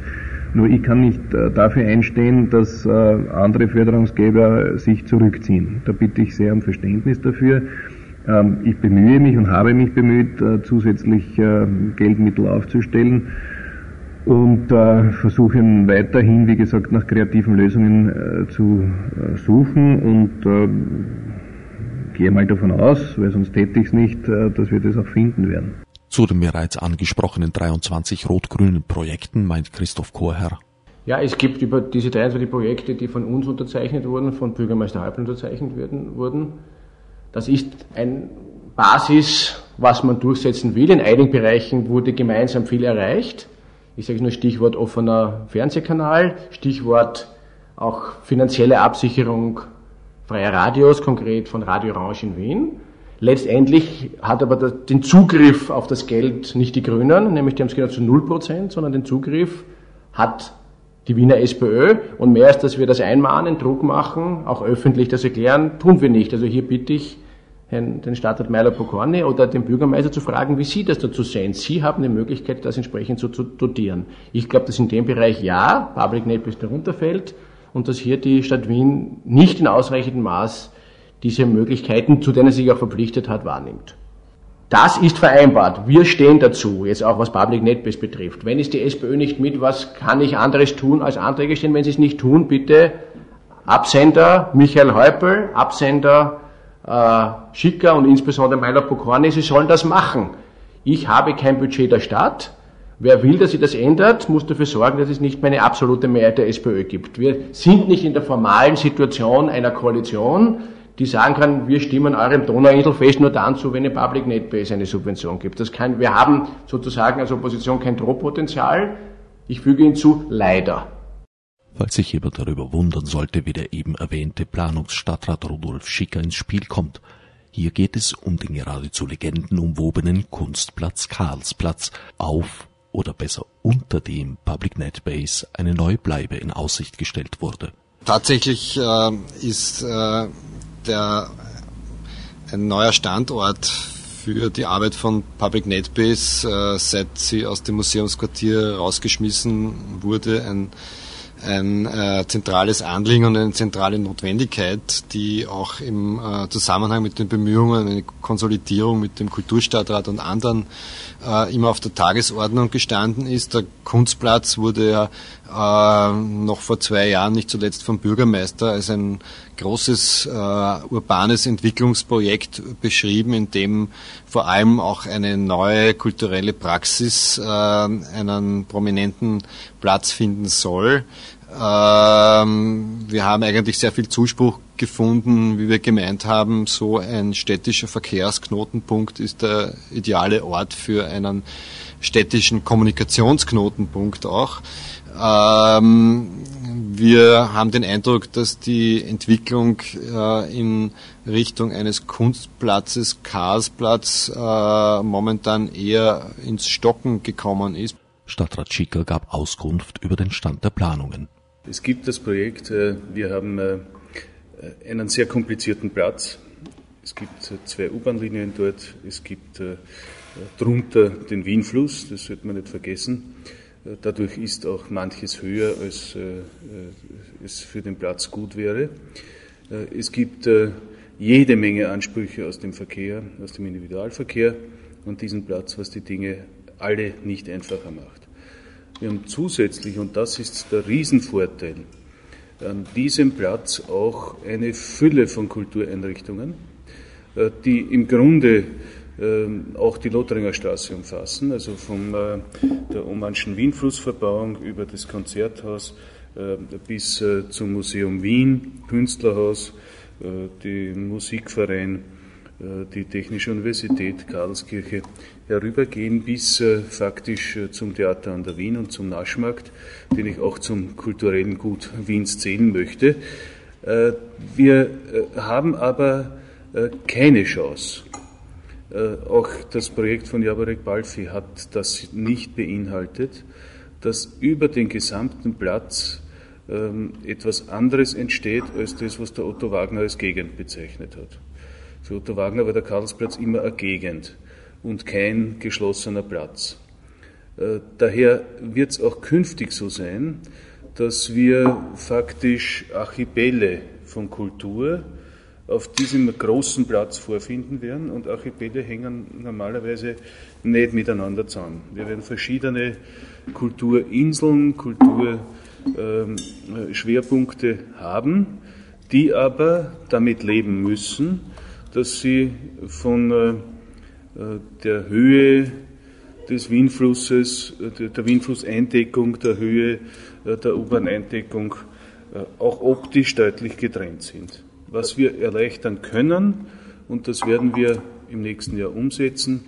Nur ich kann nicht äh, dafür einstehen, dass äh, andere Förderungsgeber sich zurückziehen. Da bitte ich sehr um Verständnis dafür. Ähm, ich bemühe mich und habe mich bemüht, zusätzlich Geldmittel aufzustellen und äh, versuchen weiterhin, wie gesagt, nach kreativen Lösungen äh, zu äh, suchen und äh, gehe mal davon aus, weil sonst täte ich es nicht, äh, dass wir das auch finden werden. Zu den bereits angesprochenen 23 rot-grünen Projekten meint Christoph Chorherr. Ja, es gibt über diese 23 Projekte, die von uns unterzeichnet wurden, von Bürgermeister Halpel unterzeichnet werden, wurden. Das ist ein Basis, was man durchsetzen will. In einigen Bereichen wurde gemeinsam viel erreicht. Ich sage nur Stichwort offener Fernsehkanal, Stichwort auch finanzielle Absicherung freier Radios, konkret von Radio Orange in Wien. Letztendlich hat aber den Zugriff auf das Geld nicht die Grünen, nämlich die haben es genau zu 0%, sondern den Zugriff hat die Wiener SPÖ und mehr als dass wir das einmahnen, Druck machen, auch öffentlich das erklären, tun wir nicht. Also hier bitte ich Herrn, den Stadtrat Meiler Pokorny oder den Bürgermeister zu fragen, wie Sie das dazu sehen. Sie haben die Möglichkeit, das entsprechend zu dotieren. Ich glaube, dass in dem Bereich ja, Public Naples darunter fällt und dass hier die Stadt Wien nicht in ausreichendem Maß diese Möglichkeiten, zu denen sie sich auch verpflichtet hat, wahrnimmt. Das ist vereinbart. Wir stehen dazu, jetzt auch was Public NetBase betrifft. Wenn es die SPÖ nicht mit, was kann ich anderes tun als Anträge stellen? Wenn sie es nicht tun, bitte Absender Michael Häupl, Absender äh, Schicker und insbesondere Meiler Pokorny, sie sollen das machen. Ich habe kein Budget der Stadt Wer will, dass sich das ändert, muss dafür sorgen, dass es nicht mehr eine absolute Mehrheit der SPÖ gibt. Wir sind nicht in der formalen Situation einer Koalition, die sagen kann, wir stimmen eurem Donauinselfest nur dann zu, wenn eine Public Netbase eine Subvention gibt. Das kann, wir haben sozusagen als Opposition kein Drohpotenzial. Ich füge hinzu, leider. Falls sich jemand darüber wundern sollte, wie der eben erwähnte Planungsstadtrat Rudolf Schicker ins Spiel kommt, hier geht es um den geradezu legendenumwobenen Kunstplatz Karlsplatz auf oder besser unter dem Public Net Base eine neue Bleibe in Aussicht gestellt wurde. Tatsächlich äh, ist äh, der, ein neuer Standort für die Arbeit von Public Netbase, äh, seit sie aus dem Museumsquartier rausgeschmissen wurde, ein ein äh, zentrales Anliegen und eine zentrale Notwendigkeit, die auch im äh, Zusammenhang mit den Bemühungen, eine Konsolidierung mit dem Kulturstadtrat und anderen äh, immer auf der Tagesordnung gestanden ist. Der Kunstplatz wurde ja äh, noch vor zwei Jahren nicht zuletzt vom Bürgermeister als ein großes äh, urbanes Entwicklungsprojekt beschrieben, in dem vor allem auch eine neue kulturelle Praxis äh, einen prominenten Platz finden soll. Ähm, wir haben eigentlich sehr viel Zuspruch gefunden, wie wir gemeint haben, so ein städtischer Verkehrsknotenpunkt ist der ideale Ort für einen städtischen Kommunikationsknotenpunkt auch. Ähm, wir haben den Eindruck, dass die Entwicklung äh, in Richtung eines Kunstplatzes, Karlsplatz, äh, momentan eher ins Stocken gekommen ist. Stadtrat Schicker gab Auskunft über den Stand der Planungen. Es gibt das Projekt, äh, wir haben äh, einen sehr komplizierten Platz. Es gibt äh, zwei U-Bahn-Linien dort, es gibt drunter den Wienfluss, das sollte man nicht vergessen. Dadurch ist auch manches höher, als es für den Platz gut wäre. Es gibt jede Menge Ansprüche aus dem Verkehr, aus dem Individualverkehr und diesen Platz, was die Dinge alle nicht einfacher macht. Wir haben zusätzlich, und das ist der Riesenvorteil, an diesem Platz auch eine Fülle von Kultureinrichtungen, äh, die im Grunde ähm, auch die Lothringer Straße umfassen, also von äh, der Omanschen Wienflussverbauung über das Konzerthaus äh, bis zum Museum Wien, Künstlerhaus, den Musikverein, die Technische Universität, Karlskirche, herübergehen bis äh, faktisch äh, zum Theater an der Wien und zum Naschmarkt, den ich auch zum kulturellen Gut Wiens zählen möchte. Äh, wir haben aber keine Chance. Auch das Projekt von Jaborek Balfi hat das nicht beinhaltet, dass über den gesamten Platz ähm, etwas anderes entsteht als das, was der Otto Wagner als Gegend bezeichnet hat. Für Otto Wagner war der Karlsplatz immer eine Gegend und kein geschlossener Platz. Äh, daher wird es auch künftig so sein, dass wir faktisch Archipele von Kultur auf diesem großen Platz vorfinden werden und Archipele hängen normalerweise nicht miteinander zusammen. Wir werden verschiedene Kulturinseln, Kulturschwerpunkte haben, die aber damit leben müssen, dass sie von äh, der Höhe des Wienflusses, äh, der Wienflusseindeckung, der Höhe äh, der U-Bahn-Eindeckung auch optisch deutlich getrennt sind. Was wir erleichtern können, und das werden wir im nächsten Jahr umsetzen,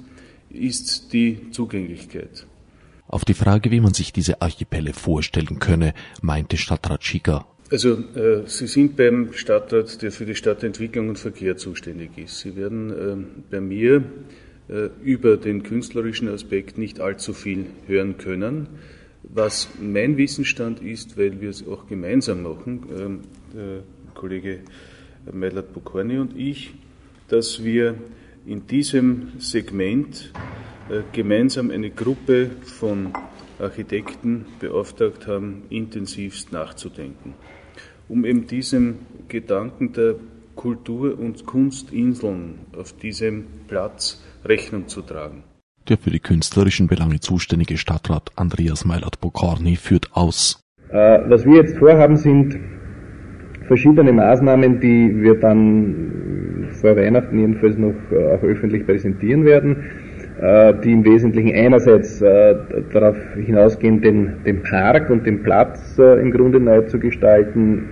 ist die Zugänglichkeit. Auf die Frage, wie man sich diese Archipelle vorstellen könne, meinte Stadtrat Schicker. Also äh, Sie sind beim Stadtrat, der für die Stadtentwicklung und Verkehr zuständig ist. Sie werden äh, bei mir äh, über den künstlerischen Aspekt nicht allzu viel hören können. Was mein Wissensstand ist, weil wir es auch gemeinsam machen, ähm, der Kollege Meilert Bokorni und ich, dass wir in diesem Segment äh, gemeinsam eine Gruppe von Architekten beauftragt haben, intensivst nachzudenken, um eben diesem Gedanken der Kultur- und Kunstinseln auf diesem Platz Rechnung zu tragen. Der für die künstlerischen Belange zuständige Stadtrat Andreas Meilert-Bokorny führt aus. Äh, was wir jetzt vorhaben, sind verschiedene Maßnahmen, die wir dann vor Weihnachten jedenfalls noch äh, auch öffentlich präsentieren werden. äh, die im Wesentlichen einerseits äh, darauf hinausgehen, den, den Park und den Platz im Grunde neu zu gestalten,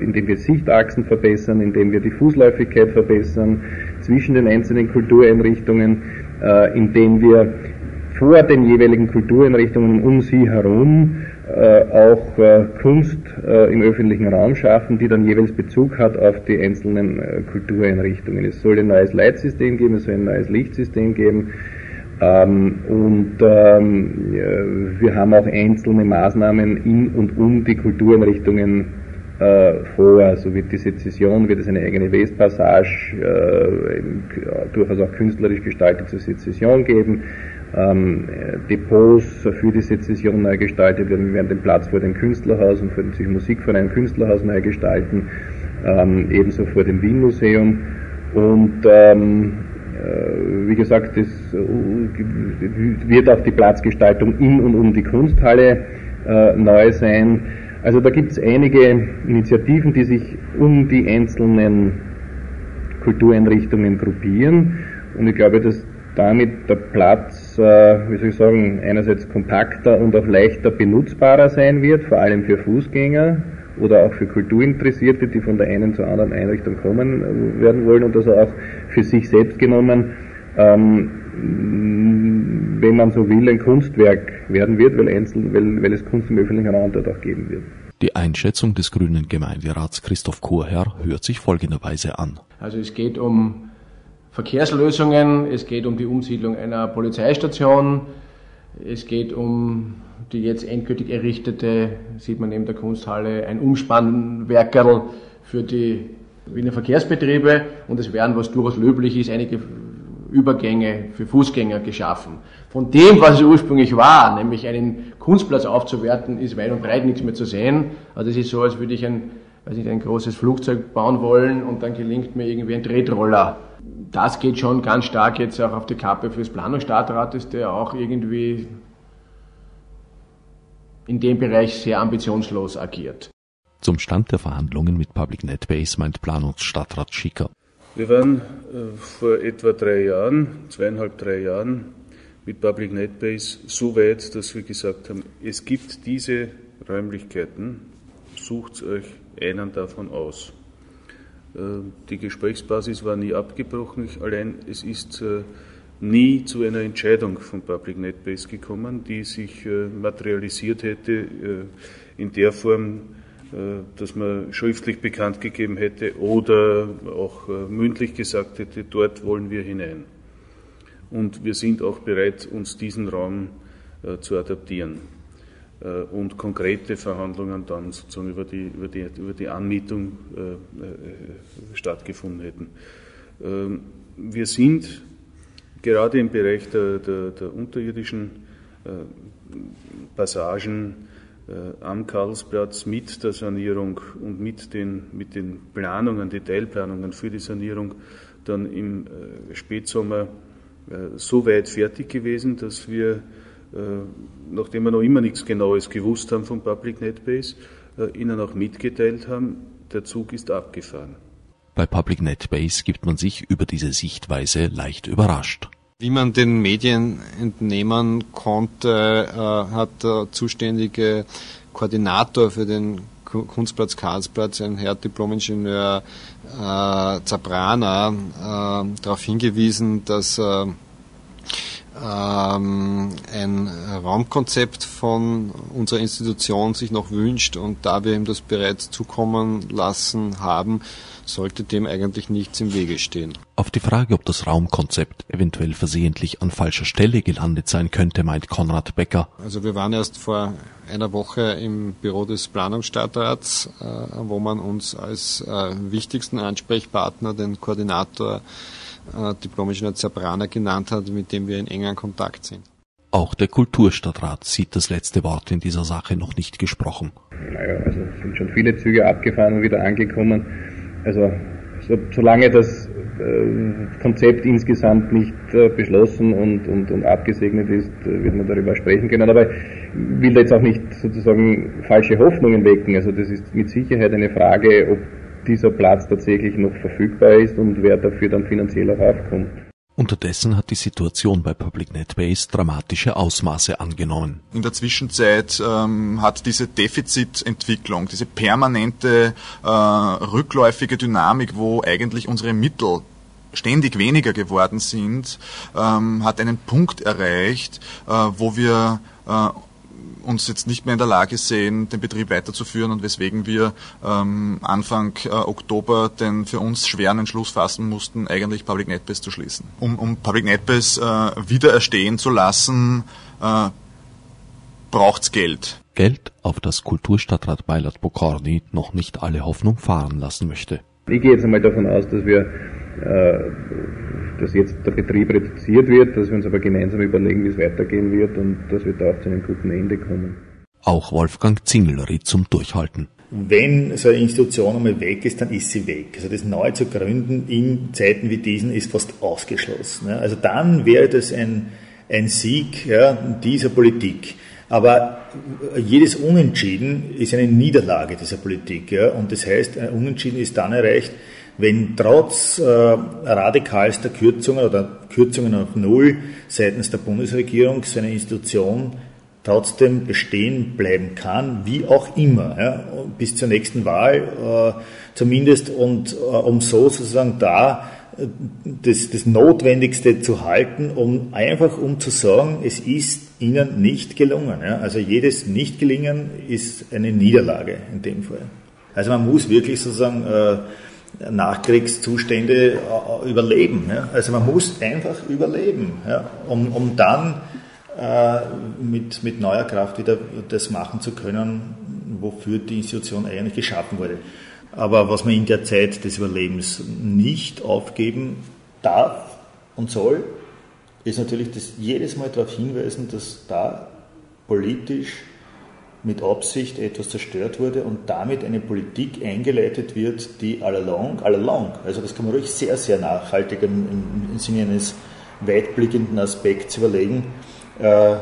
indem wir Sichtachsen verbessern, indem wir die Fußläufigkeit verbessern zwischen den einzelnen Kultureinrichtungen, indem wir vor den jeweiligen Kultureinrichtungen um sie herum auch äh, Kunst äh, im öffentlichen Raum schaffen, die dann jeweils Bezug hat auf die einzelnen äh, Kultureinrichtungen. Es soll ein neues Leitsystem geben, es soll ein neues Lichtsystem geben. Ähm, und ähm, wir haben auch einzelne Maßnahmen in und um die Kultureinrichtungen äh, vor. So wird die Sezession, wird es eine eigene Westpassage, äh, durchaus auch künstlerisch gestaltete Sezession geben ähm, Depots für die Sezession neu gestaltet werden. Wir werden den Platz vor dem Künstlerhaus und vor dem Musikverein Künstlerhaus neu gestalten, ähm, ebenso vor dem Wien-Museum. Und ähm, äh, wie gesagt, es äh, wird auch die Platzgestaltung in und um die Kunsthalle äh, neu sein. Also da gibt es einige Initiativen, die sich um die einzelnen Kultureinrichtungen gruppieren. Und ich glaube, dass damit der Platz, äh, wie soll ich sagen, einerseits kompakter und auch leichter benutzbarer sein wird, vor allem für Fußgänger oder auch für Kulturinteressierte, die von der einen zur anderen Einrichtung kommen äh, werden wollen und also auch für sich selbst genommen, ähm, wenn man so will, ein Kunstwerk werden wird, weil, einzeln, weil, weil es Kunst im öffentlichen Raum dort auch geben wird. Die Einschätzung des grünen Gemeinderats Christoph Kurherr hört sich folgenderweise an. Also es geht um Verkehrslösungen, es geht um die Umsiedlung einer Polizeistation, es geht um die jetzt endgültig errichtete, sieht man neben der Kunsthalle, ein Umspannwerkerl für die Wiener Verkehrsbetriebe und es werden, was durchaus löblich ist, einige Übergänge für Fußgänger geschaffen. Von dem, was es ursprünglich war, nämlich einen Kunstplatz aufzuwerten, ist weit und breit nichts mehr zu sehen. Also es ist so, als würde ich ein, weiß nicht, ein großes Flugzeug bauen wollen und dann gelingt mir irgendwie ein Tretroller das geht schon ganz stark jetzt auch auf die Kappe fürs Planungsstadtrates, der auch irgendwie in dem Bereich sehr ambitionslos agiert. Zum Stand der Verhandlungen mit Public NetBase meint Planungsstadtrat Schicker. Wir waren äh, vor etwa drei Jahren, zweieinhalb, drei Jahren mit Public NetBase so weit, dass wir gesagt haben, es gibt diese Räumlichkeiten, sucht euch einen davon aus. Äh, die Gesprächsbasis war nie abgebrochen, allein es ist äh, nie zu einer Entscheidung von Public NetBase gekommen, die sich äh, materialisiert hätte in der Form, dass man schriftlich bekannt gegeben hätte oder auch mündlich gesagt hätte, dort wollen wir hinein. Und wir sind auch bereit, uns diesen Raum zu adaptieren. Äh, und konkrete Verhandlungen dann sozusagen über die, über die, über die Anmietung äh, äh, stattgefunden hätten. Ähm, wir sind gerade im Bereich der, der, der unterirdischen Passagen am Karlsplatz mit der Sanierung und mit den, mit den Planungen, Detailplanungen für die Sanierung dann im Spätsommer so weit fertig gewesen, dass wir nachdem wir noch immer nichts Genaues gewusst haben von Public NetBase, äh, ihnen auch mitgeteilt haben, der Zug ist abgefahren. Bei Public NetBase gibt man sich über diese Sichtweise leicht überrascht. Wie man den Medien entnehmen konnte, äh, hat der zuständige Koordinator für den Kunstplatz Karlsplatz, ein Herr Diplomingenieur äh, Zabrana, äh, darauf hingewiesen, dass äh, ähm, ein Raumkonzept von unserer Institution sich noch wünscht und da wir ihm das bereits zukommen lassen haben, sollte dem eigentlich nichts im Wege stehen. Auf die Frage, ob das Raumkonzept eventuell versehentlich an falscher Stelle gelandet sein könnte, meint Konrad Becker. Also wir waren erst vor einer Woche im Büro des Planungsstadtrats, äh, wo man uns als äh, wichtigsten Ansprechpartner den Koordinator äh, Diplom-Ingenieur Zabrana genannt hat, mit dem wir in engem Kontakt sind. Auch der Kulturstadtrat sieht das letzte Wort in dieser Sache noch nicht gesprochen. Naja, also sind schon viele Züge abgefahren und wieder angekommen. Also so, solange das äh, Konzept insgesamt nicht äh, beschlossen und, und, und abgesegnet ist, äh, wird man darüber sprechen können. Aber ich will da jetzt auch nicht sozusagen falsche Hoffnungen wecken. Also das ist mit Sicherheit eine Frage, ob dieser Platz tatsächlich noch verfügbar ist und wer dafür dann finanziell auch aufkommt. Unterdessen hat die Situation bei Public NetBase dramatische Ausmaße angenommen. In der Zwischenzeit ähm, hat diese Defizitentwicklung, diese permanente äh, rückläufige Dynamik, wo eigentlich unsere Mittel ständig weniger geworden sind, ähm, hat einen Punkt erreicht, äh, wo wir äh, uns jetzt nicht mehr in der Lage sehen, den Betrieb weiterzuführen und weswegen wir ähm, Anfang äh, Oktober den für uns schweren Entschluss fassen mussten, eigentlich Public NetBase zu schließen. Um, um Public NetBase äh, wieder erstehen zu lassen, äh, braucht's Geld. Geld, auf das Kulturstadtrat Beilat Bokorny noch nicht alle Hoffnung fahren lassen möchte. Ich gehe jetzt einmal davon aus, dass wir äh, dass jetzt der Betrieb reduziert wird, dass wir uns aber gemeinsam überlegen, wie es weitergehen wird und dass wir da auch zu einem guten Ende kommen. Auch Wolfgang Zingel riet zum Durchhalten. Wenn so eine Institution einmal weg ist, dann ist sie weg. Also das neu zu gründen in Zeiten wie diesen ist fast ausgeschlossen. Also dann wäre das ein, ein Sieg ja, dieser Politik. Aber jedes Unentschieden ist eine Niederlage dieser Politik. Ja? Und das heißt, ein Unentschieden ist dann erreicht, wenn trotz äh, radikalster Kürzungen oder Kürzungen auf Null seitens der Bundesregierung so eine Institution trotzdem bestehen bleiben kann, wie auch immer, ja, bis zur nächsten Wahl äh, zumindest und äh, um so sozusagen da äh, das, das Notwendigste zu halten, um einfach um zu sagen, es ist ihnen nicht gelungen. Ja. Also jedes Nicht-Gelingen ist eine Niederlage in dem Fall. Also man muss wirklich sozusagen äh, Nachkriegszustände äh, überleben. Ja? Also man muss einfach überleben, ja? um, um dann äh, mit, mit neuer Kraft wieder das machen zu können, wofür die Institution eigentlich geschaffen wurde. Aber was man in der Zeit des Überlebens nicht aufgeben darf und soll, ist natürlich das jedes Mal darauf hinweisen, dass da politisch mit Absicht etwas zerstört wurde und damit eine Politik eingeleitet wird, die all along, all along also das kann man ruhig sehr, sehr nachhaltig im, im Sinne eines weitblickenden Aspekts überlegen, äh,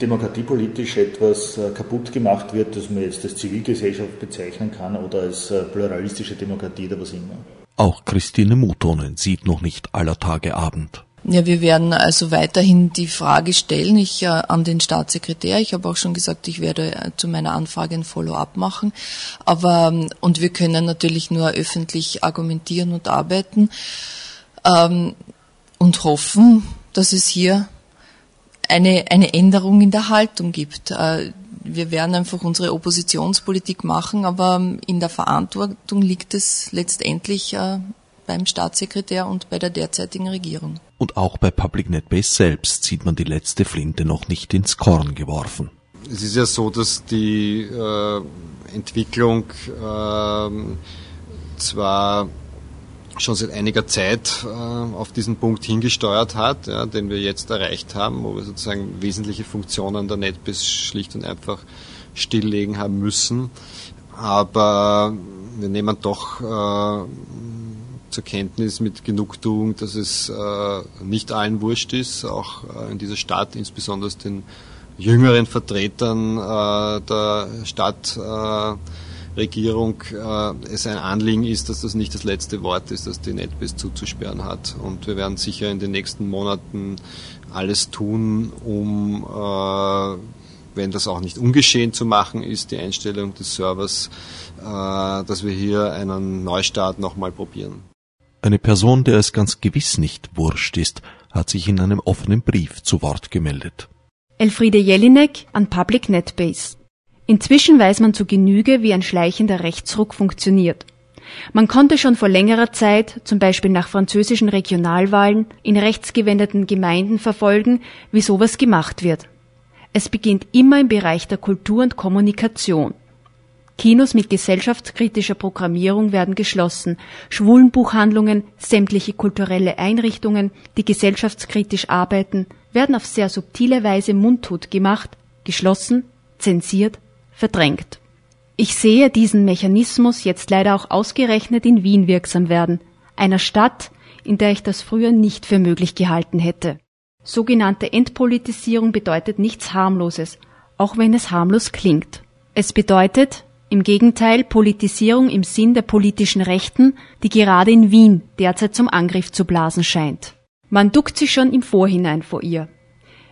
demokratiepolitisch etwas äh, kaputt gemacht wird, das man jetzt als Zivilgesellschaft bezeichnen kann oder als äh, pluralistische Demokratie oder was immer. Auch Christine Mutonen sieht noch nicht aller Tage Abend. Ja, wir werden also weiterhin die Frage stellen, ich äh, an den Staatssekretär. Ich habe auch schon gesagt, ich werde äh, zu meiner Anfrage ein Follow-up machen. Aber ähm, und wir können natürlich nur öffentlich argumentieren und arbeiten ähm, und hoffen, dass es hier eine eine Änderung in der Haltung gibt. Äh, wir werden einfach unsere Oppositionspolitik machen, aber ähm, in der Verantwortung liegt es letztendlich äh, beim Staatssekretär und bei der derzeitigen Regierung. Und auch bei Public NetBase selbst sieht man die letzte Flinte noch nicht ins Korn geworfen. Es ist ja so, dass die äh, Entwicklung äh, zwar schon seit einiger Zeit äh, auf diesen Punkt hingesteuert hat, ja, den wir jetzt erreicht haben, wo wir sozusagen wesentliche Funktionen der NetBase schlicht und einfach stilllegen haben müssen. Aber wir nehmen doch äh, zur Kenntnis mit Genugtuung, dass es äh, nicht allen wurscht ist, auch äh, in dieser Stadt, insbesondere den jüngeren Vertretern äh, der Stadtregierung äh, es ein Anliegen ist, dass das nicht das letzte Wort ist, dass die NetBase zuzusperren hat. Und wir werden sicher in den nächsten Monaten alles tun, um äh, wenn das auch nicht ungeschehen zu machen ist, die Einstellung des Servers, äh, dass wir hier einen Neustart nochmal probieren. Eine Person, der es ganz gewiss nicht wurscht ist, hat sich in einem offenen Brief zu Wort gemeldet. Elfriede Jelinek an Public NetBase. Inzwischen weiß man zu Genüge, wie ein schleichender Rechtsruck funktioniert. Man konnte schon vor längerer Zeit, zum Beispiel nach französischen Regionalwahlen, in rechtsgewendeten Gemeinden verfolgen, wie sowas gemacht wird. Es beginnt immer im Bereich der Kultur und Kommunikation. Kinos mit gesellschaftskritischer Programmierung werden geschlossen, Schwulenbuchhandlungen, sämtliche kulturelle Einrichtungen, die gesellschaftskritisch arbeiten, werden auf sehr subtile Weise mundtot gemacht, geschlossen, zensiert, verdrängt. Ich sehe diesen Mechanismus jetzt leider auch ausgerechnet in Wien wirksam werden, einer Stadt, in der ich das früher nicht für möglich gehalten hätte. Sogenannte Entpolitisierung bedeutet nichts harmloses, auch wenn es harmlos klingt. Es bedeutet, im Gegenteil Politisierung im Sinn der politischen Rechten, die gerade in Wien derzeit zum Angriff zu blasen scheint Man duckt sich schon im Vorhinein vor ihr.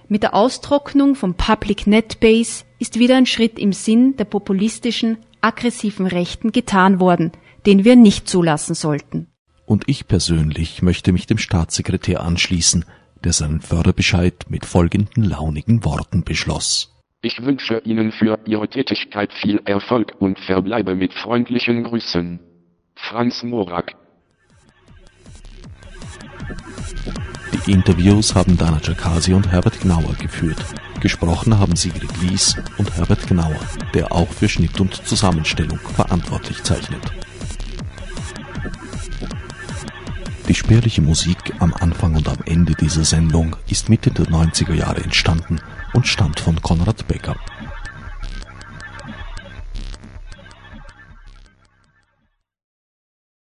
Mit der Austrocknung vom Public Net Base ist wieder ein Schritt im Sinn der populistischen, aggressiven Rechten getan worden, den wir nicht zulassen sollten. Und ich persönlich möchte mich dem Staatssekretär anschließen, der seinen Förderbescheid mit folgenden launigen Worten beschloss. Ich wünsche Ihnen für Ihre Tätigkeit viel Erfolg und verbleibe mit freundlichen Grüßen. Franz Morak Die Interviews haben Dana Jakasi und Herbert Gnauer geführt. Gesprochen haben Sigrid Lies und Herbert Gnauer, der auch für Schnitt und Zusammenstellung verantwortlich zeichnet. Die spärliche Musik am Anfang und am Ende dieser Sendung ist Mitte der 90er Jahre entstanden und stammt von Konrad Becker.